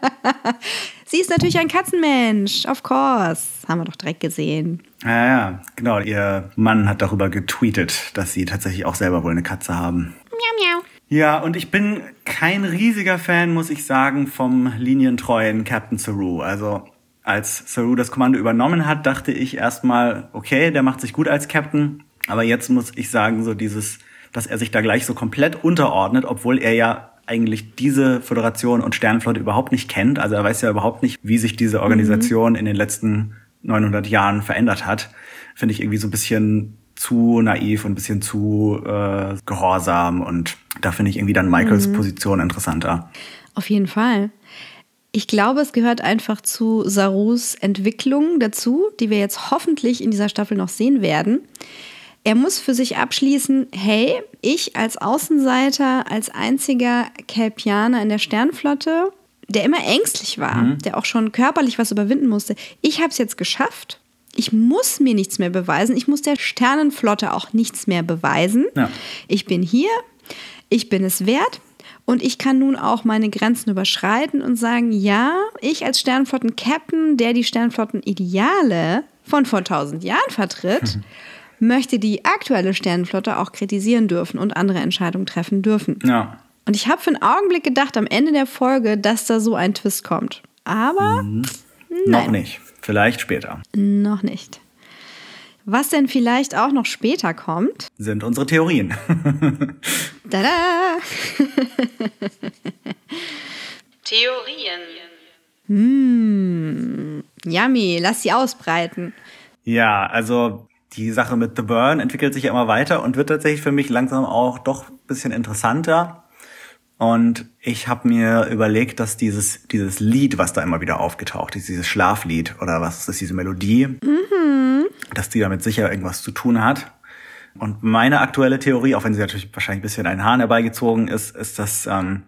sie ist natürlich ein Katzenmensch, of course. Haben wir doch direkt gesehen. Ja, ja, genau. Ihr Mann hat darüber getweetet, dass sie tatsächlich auch selber wohl eine Katze haben. Miau, miau. Ja, und ich bin kein riesiger Fan, muss ich sagen, vom linientreuen Captain Saru. Also als Saru das Kommando übernommen hat, dachte ich erstmal, okay, der macht sich gut als Captain. Aber jetzt muss ich sagen, so dieses, dass er sich da gleich so komplett unterordnet, obwohl er ja eigentlich diese Föderation und Sternenflotte überhaupt nicht kennt. Also er weiß ja überhaupt nicht, wie sich diese Organisation in den letzten 900 Jahren verändert hat. Finde ich irgendwie so ein bisschen zu naiv und ein bisschen zu äh, gehorsam. Und da finde ich irgendwie dann Michaels Position interessanter. Auf jeden Fall. Ich glaube, es gehört einfach zu Sarus Entwicklung dazu, die wir jetzt hoffentlich in dieser Staffel noch sehen werden. Er muss für sich abschließen, hey, ich als Außenseiter, als einziger Kelpianer in der Sternflotte, der immer ängstlich war, der auch schon körperlich was überwinden musste, ich habe es jetzt geschafft. Ich muss mir nichts mehr beweisen. Ich muss der Sternenflotte auch nichts mehr beweisen. Ja. Ich bin hier, ich bin es wert und ich kann nun auch meine Grenzen überschreiten und sagen, ja, ich als Sternflotten-Captain, der die Sternflotten-Ideale von vor tausend Jahren vertritt, möchte die aktuelle Sternenflotte auch kritisieren dürfen und andere Entscheidungen treffen dürfen. Ja. Und ich habe für einen Augenblick gedacht, am Ende der Folge, dass da so ein Twist kommt. Aber Noch nicht. Vielleicht später. noch nicht. Was denn vielleicht auch noch später kommt, Sind unsere Theorien. Tada! Theorien. Hm, yummy, lass sie ausbreiten. Ja, also die Sache mit The Burn entwickelt sich ja immer weiter und wird tatsächlich für mich langsam auch doch ein bisschen interessanter. Und ich habe mir überlegt, dass dieses, dieses Lied, was da immer wieder aufgetaucht ist, dieses Schlaflied oder was ist diese Melodie, mhm. dass die damit sicher irgendwas zu tun hat. Und meine aktuelle Theorie, auch wenn sie natürlich wahrscheinlich ein bisschen ein Hahn herbeigezogen ist, ist, dass ähm,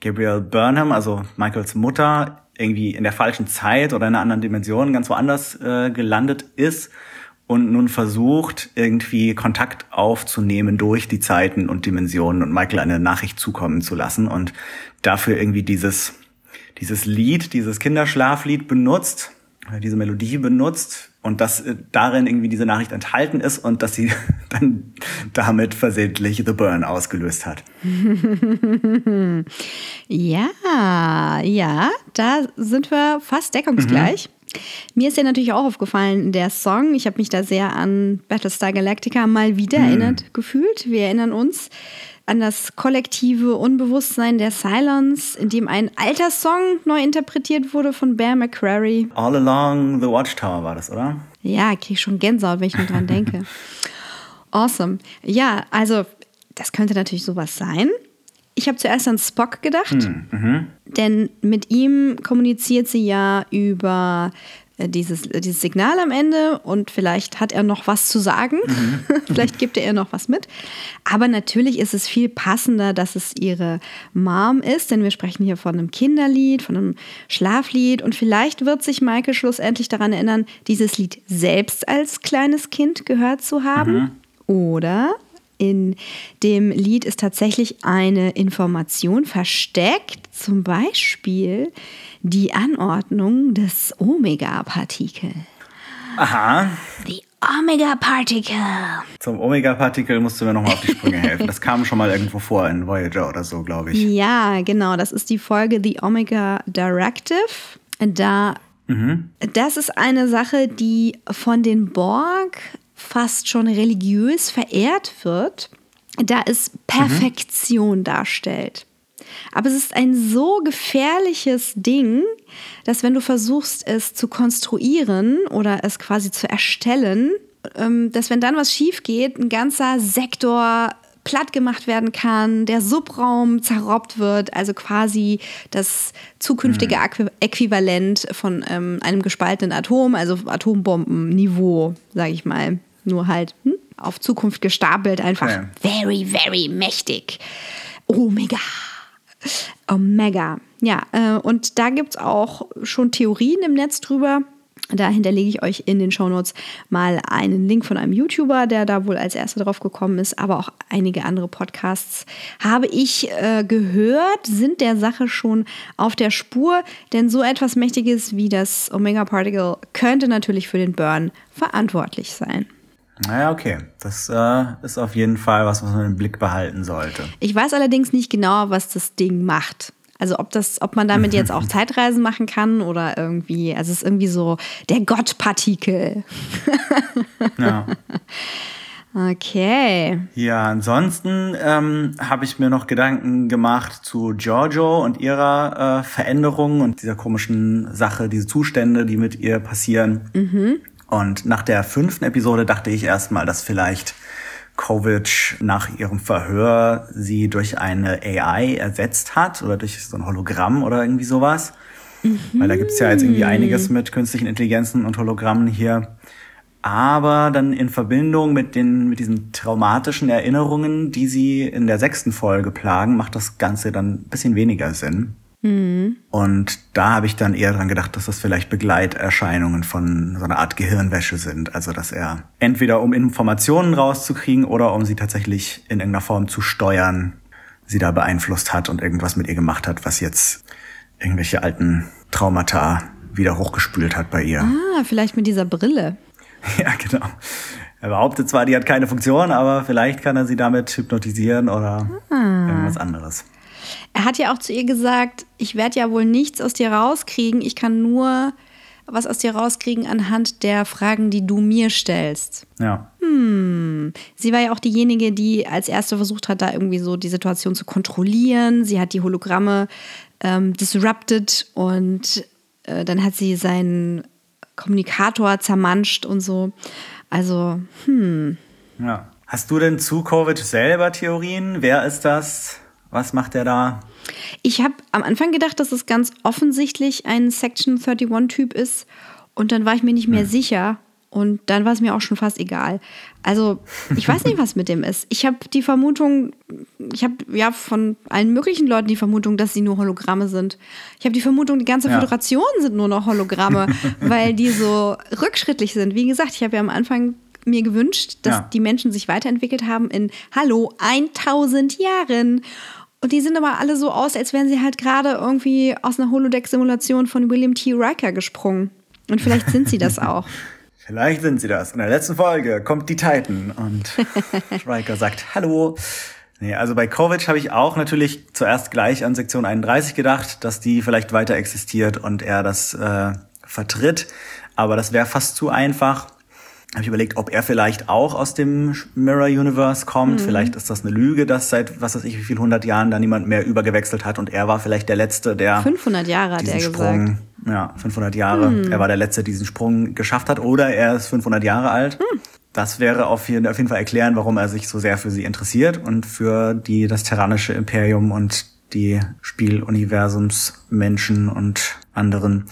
Gabriel Burnham, also Michaels Mutter, irgendwie in der falschen Zeit oder in einer anderen Dimension ganz woanders äh, gelandet ist und nun versucht, irgendwie Kontakt aufzunehmen durch die Zeiten und Dimensionen und Michael eine Nachricht zukommen zu lassen und dafür irgendwie dieses, dieses Lied, dieses Kinderschlaflied benutzt, diese Melodie benutzt und dass äh, darin irgendwie diese Nachricht enthalten ist und dass sie dann damit versehentlich The Burn ausgelöst hat. ja, ja, da sind wir fast deckungsgleich. Mhm. Mir ist ja natürlich auch aufgefallen, der Song, ich habe mich da sehr an Battlestar Galactica mal wieder mhm. erinnert gefühlt. Wir erinnern uns an das kollektive Unbewusstsein der Silence, in dem ein alter Song neu interpretiert wurde von Bear McCrary. All Along the Watchtower war das, oder? Ja, kriege ich schon Gänsehaut, wenn ich nur dran denke. Awesome. Ja, also das könnte natürlich sowas sein. Ich habe zuerst an Spock gedacht, hm, mhm. denn mit ihm kommuniziert sie ja über dieses, äh, dieses Signal am Ende und vielleicht hat er noch was zu sagen. Mhm. vielleicht gibt er ihr noch was mit. Aber natürlich ist es viel passender, dass es ihre Mom ist, denn wir sprechen hier von einem Kinderlied, von einem Schlaflied und vielleicht wird sich Michael schlussendlich daran erinnern, dieses Lied selbst als kleines Kind gehört zu haben. Mhm. Oder in dem Lied ist tatsächlich eine Information versteckt, zum Beispiel die Anordnung des Omega-Partikel. Aha. Die Omega-Partikel. Zum Omega-Partikel musst du mir nochmal auf die Sprünge helfen. Das kam schon mal irgendwo vor in Voyager oder so, glaube ich. Ja, genau. Das ist die Folge The Omega Directive. Da, mhm. das ist eine Sache, die von den Borg fast schon religiös verehrt wird, da es Perfektion mhm. darstellt. Aber es ist ein so gefährliches Ding, dass wenn du versuchst, es zu konstruieren oder es quasi zu erstellen, ähm, dass wenn dann was schief geht, ein ganzer Sektor platt gemacht werden kann, der Subraum zerrobbt wird, also quasi das zukünftige mhm. Äquivalent von ähm, einem gespaltenen Atom, also Atombombenniveau, sage ich mal nur halt hm, auf Zukunft gestapelt, einfach ja. very, very mächtig. Omega. Omega. Ja, äh, und da gibt es auch schon Theorien im Netz drüber. Da hinterlege ich euch in den Shownotes mal einen Link von einem YouTuber, der da wohl als erster drauf gekommen ist, aber auch einige andere Podcasts habe ich äh, gehört, sind der Sache schon auf der Spur, denn so etwas Mächtiges wie das Omega Particle könnte natürlich für den Burn verantwortlich sein. Naja, okay. Das äh, ist auf jeden Fall was, was man im Blick behalten sollte. Ich weiß allerdings nicht genau, was das Ding macht. Also ob das, ob man damit jetzt auch Zeitreisen machen kann oder irgendwie, also es ist irgendwie so der Gottpartikel. ja. Okay. Ja, ansonsten ähm, habe ich mir noch Gedanken gemacht zu Giorgio und ihrer äh, Veränderung und dieser komischen Sache, diese Zustände, die mit ihr passieren. Mhm. Und nach der fünften Episode dachte ich erstmal, dass vielleicht Kovic nach ihrem Verhör sie durch eine AI ersetzt hat oder durch so ein Hologramm oder irgendwie sowas. Mhm. Weil da gibt's ja jetzt irgendwie einiges mit künstlichen Intelligenzen und Hologrammen hier. Aber dann in Verbindung mit den, mit diesen traumatischen Erinnerungen, die sie in der sechsten Folge plagen, macht das Ganze dann ein bisschen weniger Sinn. Mhm. Und da habe ich dann eher dran gedacht, dass das vielleicht Begleiterscheinungen von so einer Art Gehirnwäsche sind. Also dass er entweder um Informationen rauszukriegen oder um sie tatsächlich in irgendeiner Form zu steuern, sie da beeinflusst hat und irgendwas mit ihr gemacht hat, was jetzt irgendwelche alten Traumata wieder hochgespült hat bei ihr. Ah, vielleicht mit dieser Brille. Ja, genau. Er behauptet zwar, die hat keine Funktion, aber vielleicht kann er sie damit hypnotisieren oder ah. irgendwas anderes. Er hat ja auch zu ihr gesagt, ich werde ja wohl nichts aus dir rauskriegen, ich kann nur was aus dir rauskriegen anhand der Fragen, die du mir stellst. Ja. Hm. Sie war ja auch diejenige, die als erste versucht hat, da irgendwie so die Situation zu kontrollieren. Sie hat die Hologramme ähm, disrupted und äh, dann hat sie seinen Kommunikator zermanscht und so. Also, hm. Ja. Hast du denn zu Covid selber Theorien? Wer ist das? Was macht er da? Ich habe am Anfang gedacht, dass es ganz offensichtlich ein Section 31-Typ ist. Und dann war ich mir nicht mehr hm. sicher. Und dann war es mir auch schon fast egal. Also, ich weiß nicht, was mit dem ist. Ich habe die Vermutung, ich habe ja von allen möglichen Leuten die Vermutung, dass sie nur Hologramme sind. Ich habe die Vermutung, die ganze ja. Föderation sind nur noch Hologramme, weil die so rückschrittlich sind. Wie gesagt, ich habe ja am Anfang mir gewünscht, dass ja. die Menschen sich weiterentwickelt haben in, hallo, 1000 Jahren. Und die sind aber alle so aus, als wären sie halt gerade irgendwie aus einer Holodeck-Simulation von William T. Riker gesprungen. Und vielleicht sind sie das auch. Vielleicht sind sie das. In der letzten Folge kommt die Titan und Riker sagt Hallo. Nee, also bei Kovic habe ich auch natürlich zuerst gleich an Sektion 31 gedacht, dass die vielleicht weiter existiert und er das äh, vertritt. Aber das wäre fast zu einfach habe ich überlegt, ob er vielleicht auch aus dem Mirror Universe kommt. Mhm. Vielleicht ist das eine Lüge, dass seit was weiß ich wie viel hundert Jahren da niemand mehr übergewechselt hat und er war vielleicht der letzte, der 500 Jahre hat er Sprung, gesagt. Ja, 500 Jahre. Mhm. Er war der letzte, der diesen Sprung geschafft hat oder er ist 500 Jahre alt. Mhm. Das wäre auf jeden, auf jeden Fall erklären, warum er sich so sehr für sie interessiert und für die das terranische Imperium und die Spieluniversumsmenschen und anderen.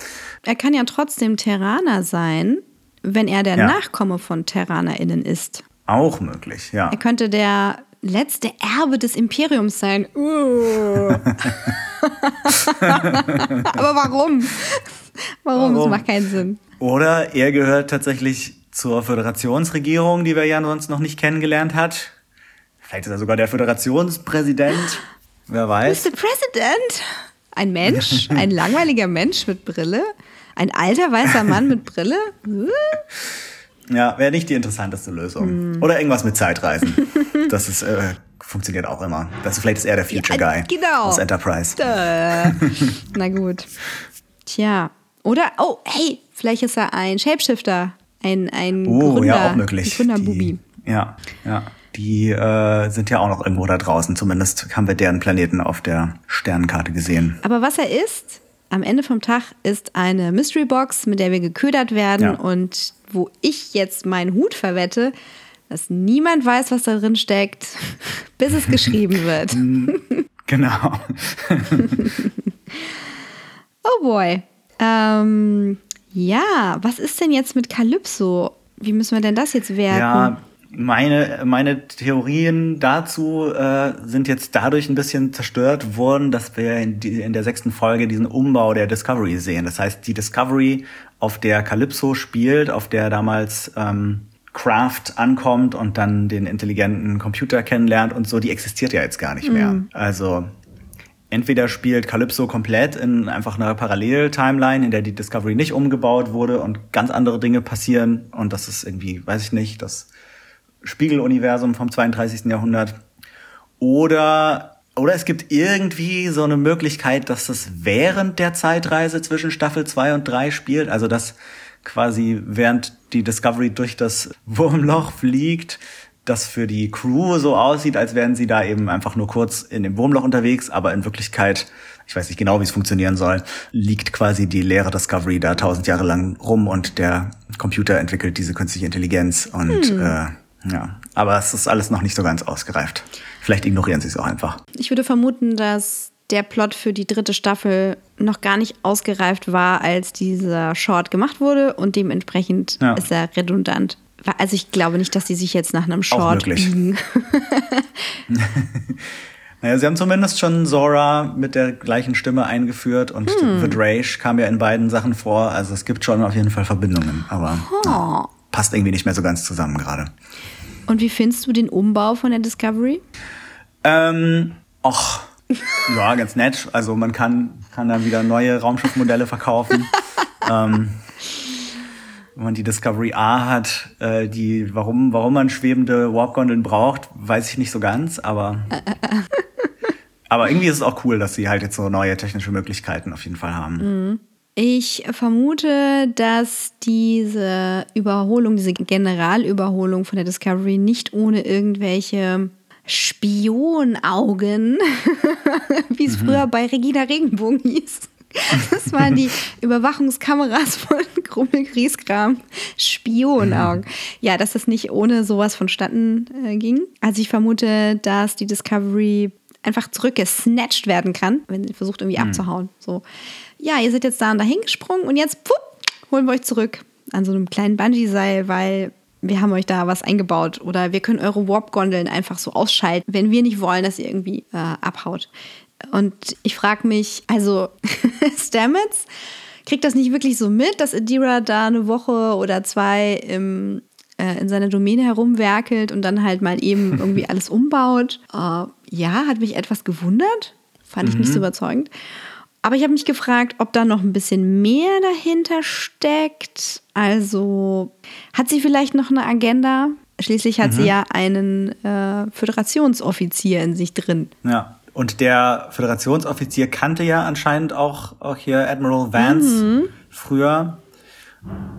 Er kann ja trotzdem Terraner sein, wenn er der ja. Nachkomme von TerranerInnen ist. Auch möglich, ja. Er könnte der letzte Erbe des Imperiums sein. Uh. Aber warum? warum? Das macht keinen Sinn. Oder er gehört tatsächlich zur Föderationsregierung, die wir ja sonst noch nicht kennengelernt hat. Vielleicht ist er sogar der Föderationspräsident. Wer weiß. Mr. President? Ein Mensch? Ein langweiliger Mensch mit Brille? Ein alter weißer Mann mit Brille? ja, wäre nicht die interessanteste Lösung. Mm. Oder irgendwas mit Zeitreisen. das ist, äh, funktioniert auch immer. Das, vielleicht ist er der Future ja, Guy genau. aus Enterprise. Na gut. Tja. Oder, oh, hey, vielleicht ist er ein Shapeshifter. Ein, ein oh, Gründer, ja, auch möglich. Gründerbubi. Ja, ja. Die äh, sind ja auch noch irgendwo da draußen. Zumindest haben wir deren Planeten auf der Sternenkarte gesehen. Aber was er ist, am Ende vom Tag ist eine Mystery Box, mit der wir geködert werden ja. und wo ich jetzt meinen Hut verwette, dass niemand weiß, was da drin steckt, bis es geschrieben wird. genau. oh boy. Ähm, ja, was ist denn jetzt mit Calypso? Wie müssen wir denn das jetzt werten? Ja, meine, meine Theorien dazu äh, sind jetzt dadurch ein bisschen zerstört worden, dass wir in, die, in der sechsten Folge diesen Umbau der Discovery sehen. Das heißt, die Discovery, auf der Calypso spielt, auf der damals ähm, Kraft ankommt und dann den intelligenten Computer kennenlernt und so, die existiert ja jetzt gar nicht mehr. Mhm. Also entweder spielt Calypso komplett in einfach einer Parallel-Timeline, in der die Discovery nicht umgebaut wurde und ganz andere Dinge passieren und das ist irgendwie, weiß ich nicht, das Spiegeluniversum vom 32. Jahrhundert. Oder, oder es gibt irgendwie so eine Möglichkeit, dass das während der Zeitreise zwischen Staffel 2 und 3 spielt. Also dass quasi während die Discovery durch das Wurmloch fliegt, das für die Crew so aussieht, als wären sie da eben einfach nur kurz in dem Wurmloch unterwegs, aber in Wirklichkeit, ich weiß nicht genau, wie es funktionieren soll, liegt quasi die leere Discovery da tausend Jahre lang rum und der Computer entwickelt diese künstliche Intelligenz und hm. äh, ja, aber es ist alles noch nicht so ganz ausgereift. Vielleicht ignorieren sie es auch einfach. Ich würde vermuten, dass der Plot für die dritte Staffel noch gar nicht ausgereift war, als dieser Short gemacht wurde und dementsprechend ja. ist er redundant. Also ich glaube nicht, dass sie sich jetzt nach einem Short biegen. naja, sie haben zumindest schon Zora mit der gleichen Stimme eingeführt und hm. Vidrage kam ja in beiden Sachen vor. Also es gibt schon auf jeden Fall Verbindungen, aber oh. ja, passt irgendwie nicht mehr so ganz zusammen gerade. Und wie findest du den Umbau von der Discovery? Ähm, ach, ja, ganz nett. Also man kann, kann dann wieder neue Raumschiffmodelle verkaufen. ähm, wenn man die Discovery A hat, äh, die, warum, warum man schwebende Warp-Gondeln braucht, weiß ich nicht so ganz, aber, aber irgendwie ist es auch cool, dass sie halt jetzt so neue technische Möglichkeiten auf jeden Fall haben. Mhm. Ich vermute, dass diese Überholung, diese Generalüberholung von der Discovery nicht ohne irgendwelche Spionaugen, wie es früher bei Regina Regenbogen hieß. Das waren die Überwachungskameras von Krummel Grieskram. Spionaugen. Ja, dass das nicht ohne sowas vonstatten äh, ging. Also ich vermute, dass die Discovery einfach zurückgesnatcht werden kann, wenn sie versucht irgendwie abzuhauen. So, ja, ihr seid jetzt da und dahin gesprungen und jetzt pup, holen wir euch zurück an so einem kleinen Bungee-Seil, weil wir haben euch da was eingebaut oder wir können eure Warp-Gondeln einfach so ausschalten, wenn wir nicht wollen, dass ihr irgendwie äh, abhaut. Und ich frage mich, also Stamets kriegt das nicht wirklich so mit, dass Adira da eine Woche oder zwei im, äh, in seiner Domäne herumwerkelt und dann halt mal eben irgendwie alles umbaut. Äh, ja, hat mich etwas gewundert. Fand ich nicht so überzeugend. Aber ich habe mich gefragt, ob da noch ein bisschen mehr dahinter steckt. Also hat sie vielleicht noch eine Agenda? Schließlich hat sie ja einen äh, Föderationsoffizier in sich drin. Ja. Und der Föderationsoffizier kannte ja anscheinend auch, auch hier Admiral Vance früher.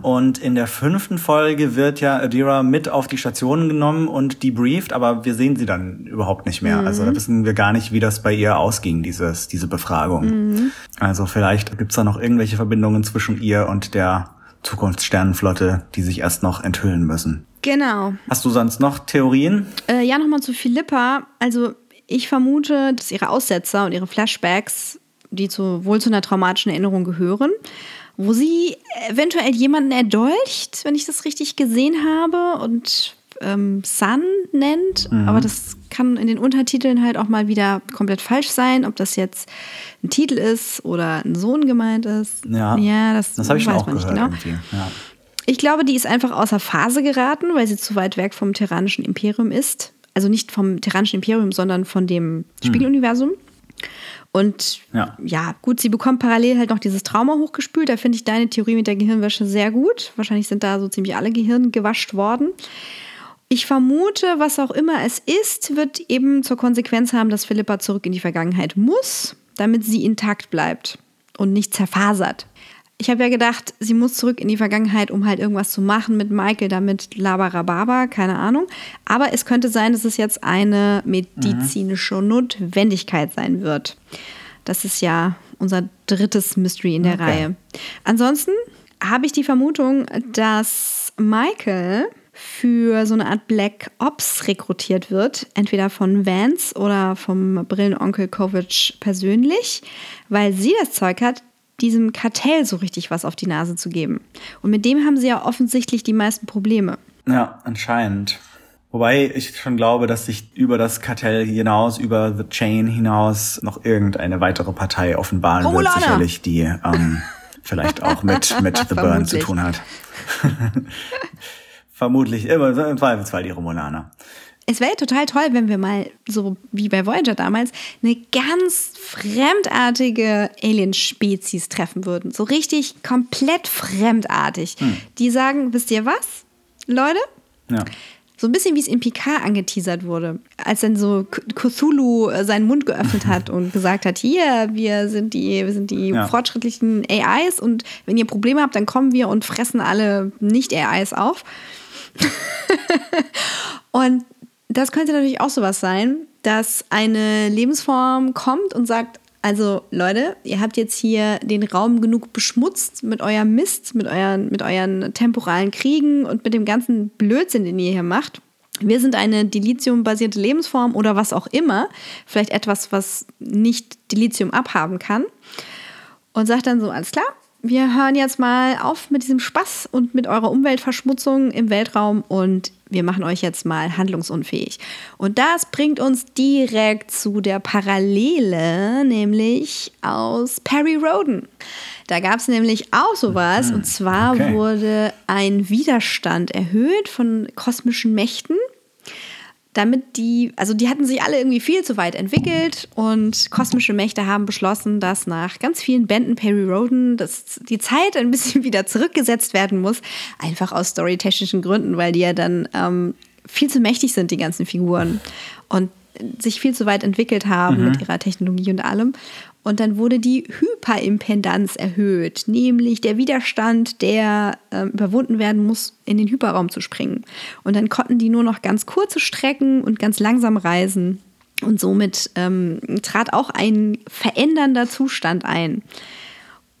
Und in der fünften Folge wird ja Adira mit auf die Station genommen und debrieft, aber wir sehen sie dann überhaupt nicht mehr. Also da wissen wir gar nicht, wie das bei ihr ausging, dieses, diese Befragung. Also vielleicht gibt's da noch irgendwelche Verbindungen zwischen ihr und der Zukunftssternenflotte, die sich erst noch enthüllen müssen. Genau. Hast du sonst noch Theorien? Äh, ja, nochmal zu Philippa. Also ich vermute, dass ihre Aussetzer und ihre Flashbacks, die zu, wohl zu einer traumatischen Erinnerung gehören, wo sie eventuell jemanden erdolcht, wenn ich das richtig gesehen habe, und ähm, Sun nennt. Aber das kann in den Untertiteln halt auch mal wieder komplett falsch sein, ob das jetzt ein Titel ist oder ein Sohn gemeint ist. Ja, ja das, das habe ich schon weiß auch man gehört nicht genau. Ja. Ich glaube, die ist einfach außer Phase geraten, weil sie zu weit weg vom tyrannischen Imperium ist. Also nicht vom tyrannischen Imperium, sondern von dem Spiegeluniversum. Und Ja. ja. gut, sie bekommt parallel halt noch dieses Trauma hochgespült. Da finde ich deine Theorie mit der Gehirnwäsche sehr gut. Wahrscheinlich sind da so ziemlich alle Gehirn gewascht worden. Ich vermute, was auch immer es ist, wird eben zur Konsequenz haben, dass Philippa zurück in die Vergangenheit muss, damit sie intakt bleibt und nicht zerfasert. Ich habe ja gedacht, sie muss zurück in die Vergangenheit, um halt irgendwas zu machen mit Michael, damit Labarababa, keine Ahnung. Aber es könnte sein, dass es jetzt eine medizinische Notwendigkeit sein wird. Das ist ja unser drittes Mystery in der Okay. Reihe. Ansonsten habe ich die Vermutung, dass Michael für so eine Art Black Ops rekrutiert wird, entweder von Vance oder vom Brillenonkel Kovic persönlich, weil sie das Zeug hat, diesem Kartell so richtig was auf die Nase zu geben. Und mit dem haben sie ja offensichtlich die meisten Probleme. Ja, anscheinend. Wobei ich schon glaube, dass sich über das Kartell hinaus, über The Chain hinaus noch irgendeine weitere Partei offenbaren Romulaner! wird, sicherlich, die ähm, vielleicht auch mit, mit The Burn zu tun hat. Vermutlich immer, im Zweifelsfall die Romulaner. Es wäre total toll, wenn wir mal, so wie bei Voyager damals, eine ganz fremdartige Alien-Spezies treffen würden. So richtig komplett fremdartig. Die sagen, wisst ihr was, Leute? Ja. So ein bisschen wie es in Picard angeteasert wurde, als dann so Cthulhu äh, seinen Mund geöffnet hat und gesagt hat, hier, wir sind die, wir sind die Ja. fortschrittlichen AIs und wenn ihr Probleme habt, dann kommen wir und fressen alle Nicht-AIs auf. und das könnte natürlich auch sowas sein, dass eine Lebensform kommt und sagt, also Leute, ihr habt jetzt hier den Raum genug beschmutzt mit eurem Mist, mit euren, mit euren temporalen Kriegen und mit dem ganzen Blödsinn, den ihr hier macht. Wir sind eine Dilithium-basierte Lebensform oder was auch immer. Vielleicht etwas, was nicht Dilithium abhaben kann. Und sagt dann so, alles klar, wir hören jetzt mal auf mit diesem Spaß und mit eurer Umweltverschmutzung im Weltraum und wir machen euch jetzt mal handlungsunfähig. Und das bringt uns direkt zu der Parallele, nämlich aus Perry Roden. Da gab es nämlich auch sowas und zwar okay. wurde ein Widerstand erhöht von kosmischen Mächten damit die, also die hatten sich alle irgendwie viel zu weit entwickelt und kosmische Mächte haben beschlossen, dass nach ganz vielen Bänden Perry Roden dass die Zeit ein bisschen wieder zurückgesetzt werden muss, einfach aus storytechnischen Gründen, weil die ja dann ähm, viel zu mächtig sind, die ganzen Figuren und sich viel zu weit entwickelt haben mit ihrer Technologie und allem. Und dann wurde die Hyperimpedanz erhöht, nämlich der Widerstand, der äh, überwunden werden muss, in den Hyperraum zu springen. Und dann konnten die nur noch ganz kurze Strecken und ganz langsam reisen. Und somit ähm, trat auch ein verändernder Zustand ein.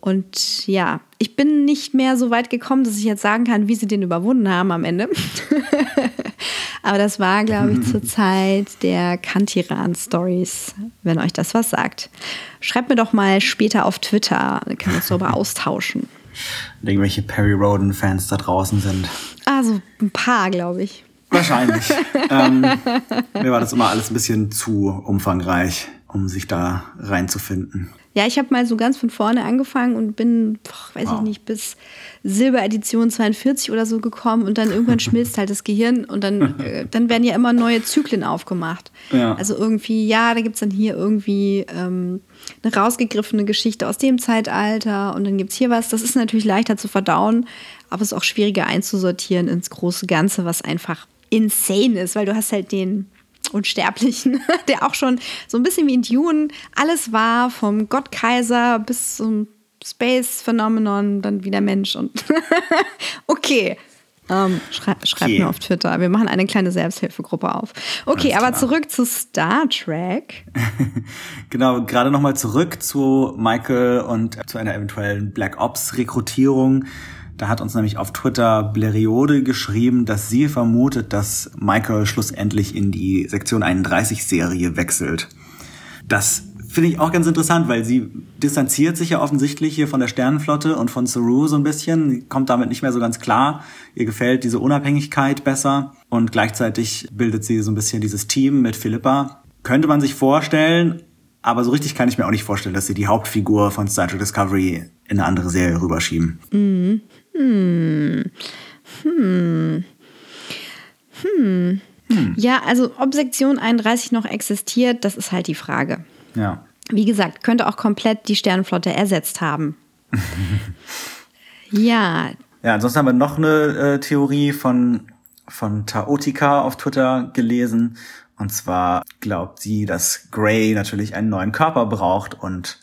Und ja, ich bin nicht mehr so weit gekommen, dass ich jetzt sagen kann, wie sie den überwunden haben am Ende. Aber das war, glaube ich, zur Zeit der Kantiran-Stories, wenn euch das was sagt. Schreibt mir doch mal später auf Twitter, dann können wir uns darüber austauschen. Und irgendwelche Perry Roden-Fans da draußen sind. Also ein paar, glaube ich. Wahrscheinlich. ähm, mir war das immer alles ein bisschen zu umfangreich, um sich da reinzufinden. Ja, ich habe mal so ganz von vorne angefangen und bin, boah, weiß wow. ich nicht, bis Silberedition 42 oder so gekommen und dann irgendwann schmilzt halt das Gehirn und dann, äh, dann werden ja immer neue Zyklen aufgemacht. Ja. Also irgendwie, ja, da gibt es dann hier irgendwie ähm, eine rausgegriffene Geschichte aus dem Zeitalter und dann gibt es hier was. Das ist natürlich leichter zu verdauen, aber es ist auch schwieriger einzusortieren ins große Ganze, was einfach insane ist, weil du hast halt den Unsterblichen, der auch schon so ein bisschen wie in Dune alles war, vom Gottkaiser bis zum Space-Phänomenon, dann wieder Mensch und okay. Ähm, schrei schreibt okay. mir auf Twitter. Wir machen eine kleine Selbsthilfegruppe auf. Okay, aber zurück zu Star Trek. genau, gerade nochmal zurück zu Michael und zu einer eventuellen Black Ops-Rekrutierung. Da hat uns nämlich auf Twitter Bleriode geschrieben, dass sie vermutet, dass Michael schlussendlich in die Sektion 31 Serie wechselt. Das finde ich auch ganz interessant, weil sie distanziert sich ja offensichtlich hier von der Sternenflotte und von Saru so ein bisschen, kommt damit nicht mehr so ganz klar. Ihr gefällt diese Unabhängigkeit besser und gleichzeitig bildet sie so ein bisschen dieses Team mit Philippa. Könnte man sich vorstellen, aber so richtig kann ich mir auch nicht vorstellen, dass sie die Hauptfigur von Star Trek Discovery in eine andere Serie rüberschieben. Mhm. Hm. Hm. Hm. Hm. Ja, also ob Sektion 31 noch existiert, das ist halt die Frage. Ja. Wie gesagt, könnte auch komplett die Sternenflotte ersetzt haben. ja. Ja, ansonsten haben wir noch eine äh, Theorie von, von Taotika auf Twitter gelesen. Und zwar glaubt sie, dass Gray natürlich einen neuen Körper braucht und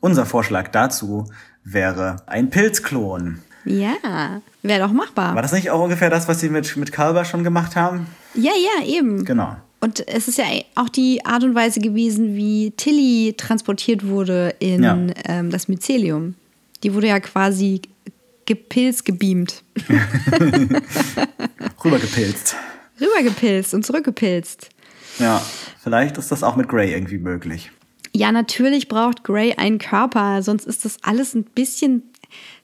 unser Vorschlag dazu wäre ein Pilzklon. Ja, wäre doch machbar. War das nicht auch ungefähr das, was sie mit, mit Kalber schon gemacht haben? Ja, ja, eben. Genau. Und es ist ja auch die Art und Weise gewesen, wie Tilly transportiert wurde in ja. ähm, das Mycelium. Die wurde ja quasi gepilzt, gebeamt. Rübergepilzt. Rübergepilzt und zurückgepilzt. Ja, vielleicht ist das auch mit Grey irgendwie möglich. Ja, natürlich braucht Grey einen Körper, sonst ist das alles ein bisschen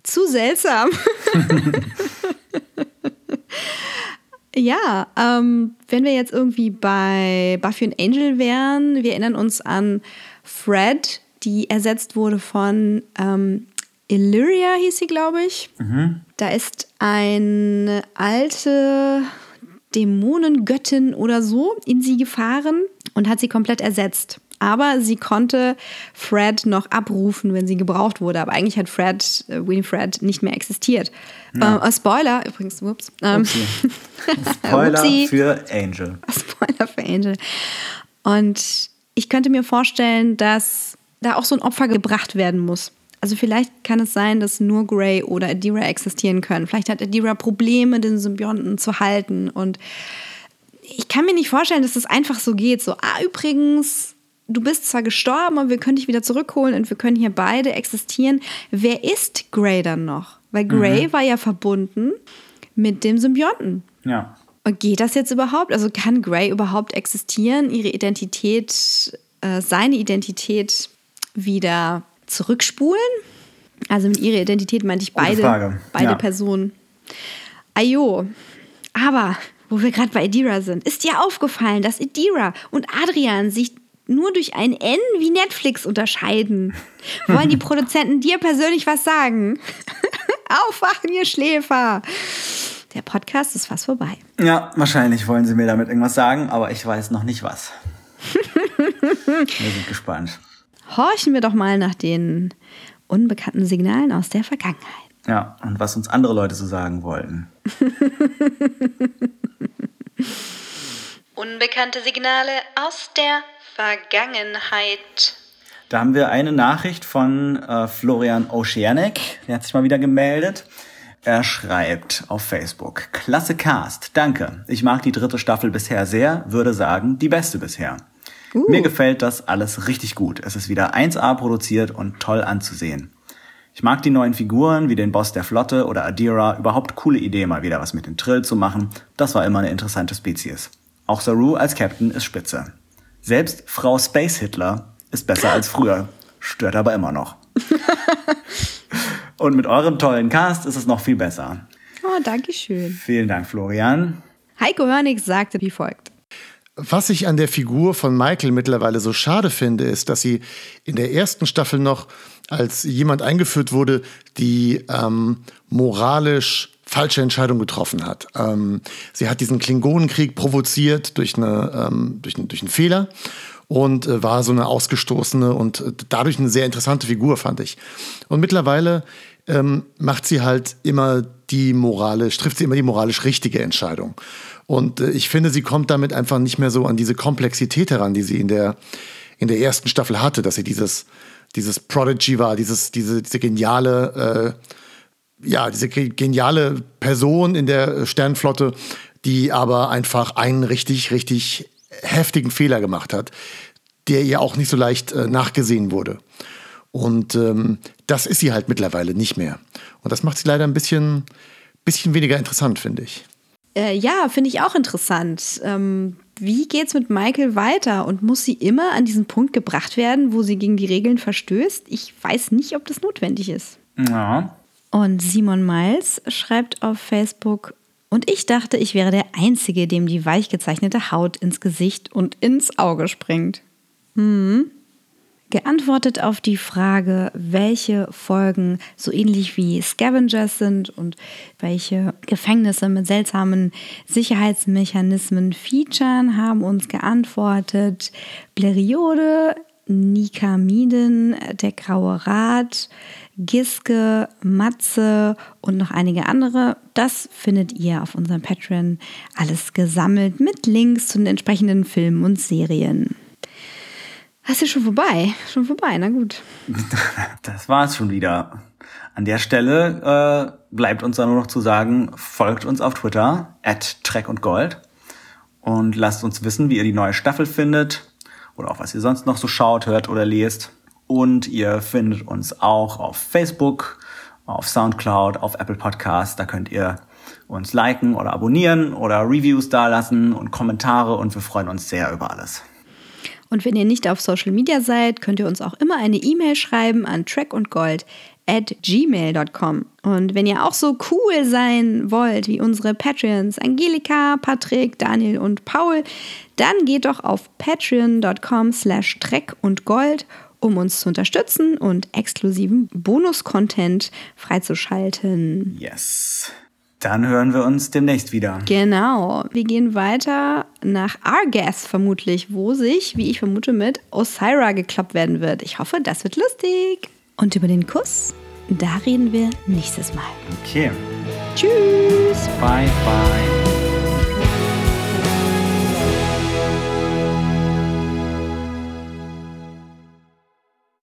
zu seltsam. ja, ähm, wenn wir jetzt irgendwie bei Buffy und Angel wären, wir erinnern uns an Fred, die ersetzt wurde von ähm, Illyria, hieß sie, glaube ich. Mhm. Da ist eine alte Dämonengöttin oder so in sie gefahren und hat sie komplett ersetzt. Aber sie konnte Fred noch abrufen, wenn sie gebraucht wurde. Aber eigentlich hat Fred, äh, Winifred, nicht mehr existiert. Ja. Äh, Spoiler, übrigens, whoops. Ähm, Spoiler für Angel. Spoiler für Angel. Und ich könnte mir vorstellen, dass da auch so ein Opfer gebracht werden muss. Also vielleicht kann es sein, dass nur Grey oder Adira existieren können. Vielleicht hat Adira Probleme, den Symbionten zu halten. Und ich kann mir nicht vorstellen, dass das einfach so geht. So, ah, übrigens, du bist zwar gestorben, aber wir können dich wieder zurückholen und wir können hier beide existieren. Wer ist Grey dann noch? Weil Grey mhm. war ja verbunden mit dem Symbionten. Ja. Und geht das jetzt überhaupt? Also kann Grey überhaupt existieren, ihre Identität, äh, seine Identität wieder zurückspulen? Also mit ihrer Identität meinte ich beide, beide ja. Personen. Ayo. Aber wo wir gerade bei Adira sind, ist dir aufgefallen, dass Adira und Adrian sich nur durch ein N wie Netflix unterscheiden. Wollen die Produzenten dir persönlich was sagen? Aufwachen, ihr Schläfer! Der Podcast ist fast vorbei. Ja, wahrscheinlich wollen sie mir damit irgendwas sagen, aber ich weiß noch nicht was. wir sind gespannt. Horchen wir doch mal nach den unbekannten Signalen aus der Vergangenheit. Ja, und was uns andere Leute so sagen wollten. Unbekannte Signale aus der Vergangenheit. Da haben wir eine Nachricht von äh, Florian Oceanic, der hat sich mal wieder gemeldet. Er schreibt auf Facebook, klasse Cast, danke. Ich mag die dritte Staffel bisher sehr, würde sagen, die beste bisher. Uh. Mir gefällt das alles richtig gut. Es ist wieder 1A produziert und toll anzusehen. Ich mag die neuen Figuren, wie den Boss der Flotte oder Adira. Überhaupt coole Idee, mal wieder was mit den Trill zu machen. Das war immer eine interessante Spezies. Auch Saru als Captain ist spitze. Selbst Frau Space Hitler ist besser als früher. Stört aber immer noch. Und mit eurem tollen Cast ist es noch viel besser. Oh, danke schön. Vielen Dank, Florian. Heiko Hörnig sagte wie folgt. Was ich an der Figur von Michael mittlerweile so schade finde, ist, dass sie in der ersten Staffel noch als jemand eingeführt wurde, die ähm, moralisch falsche Entscheidung getroffen hat. Ähm, sie hat diesen Klingonenkrieg provoziert durch, eine, ähm, durch, durch einen Fehler und äh, war so eine ausgestoßene und äh, dadurch eine sehr interessante Figur, fand ich. Und mittlerweile ähm, macht sie halt immer die moralisch, trifft sie immer die moralisch richtige Entscheidung. Und äh, ich finde, sie kommt damit einfach nicht mehr so an diese Komplexität heran, die sie in der, in der ersten Staffel hatte, dass sie dieses, dieses Prodigy war, dieses, diese, diese geniale, äh, ja, diese geniale Person in der Sternflotte, die aber einfach einen richtig, richtig heftigen Fehler gemacht hat, der ihr auch nicht so leicht äh, nachgesehen wurde. Und ähm, das ist sie halt mittlerweile nicht mehr. Und das macht sie leider ein bisschen, bisschen weniger interessant, finde ich. Äh, ja, finde ich auch interessant. Ähm, wie geht's mit Michael weiter? Und muss sie immer an diesen Punkt gebracht werden, wo sie gegen die Regeln verstößt? Ich weiß nicht, ob das notwendig ist. Ja. Und Simon Miles schreibt auf Facebook, und ich dachte, ich wäre der Einzige, dem die weich gezeichnete Haut ins Gesicht und ins Auge springt. Hm. Geantwortet auf die Frage, welche Folgen so ähnlich wie Scavengers sind und welche Gefängnisse mit seltsamen Sicherheitsmechanismen featuren, haben uns geantwortet Bleriode, Nikamiden, der Graue Rat, Giske, Matze und noch einige andere. Das findet ihr auf unserem Patreon alles gesammelt mit Links zu den entsprechenden Filmen und Serien. Hast du schon vorbei? Schon vorbei, na gut. Das war's schon wieder. An der Stelle äh, bleibt uns dann nur noch zu sagen, folgt uns auf Twitter, at Trek und Gold. Und lasst uns wissen, wie ihr die neue Staffel findet oder auch was ihr sonst noch so schaut, hört oder lest. Und ihr findet uns auch auf Facebook, auf Soundcloud, auf Apple Podcasts. Da könnt ihr uns liken oder abonnieren oder Reviews dalassen und Kommentare und wir freuen uns sehr über alles. Und wenn ihr nicht auf Social Media seid, könnt ihr uns auch immer eine E-Mail schreiben an trackundgold at gmail.com. Und wenn ihr auch so cool sein wollt wie unsere Patreons Angelika, Patrick, Daniel und Paul, dann geht doch auf patreon.com slash treck und gold, um uns zu unterstützen und exklusiven Bonus-Content freizuschalten. Yes. Dann hören wir uns demnächst wieder. Genau. Wir gehen weiter nach Argas vermutlich, wo sich, wie ich vermute, mit Osira geklappt werden wird. Ich hoffe, das wird lustig. Und über den Kuss, da reden wir nächstes Mal. Okay. Tschüss. Bye, bye.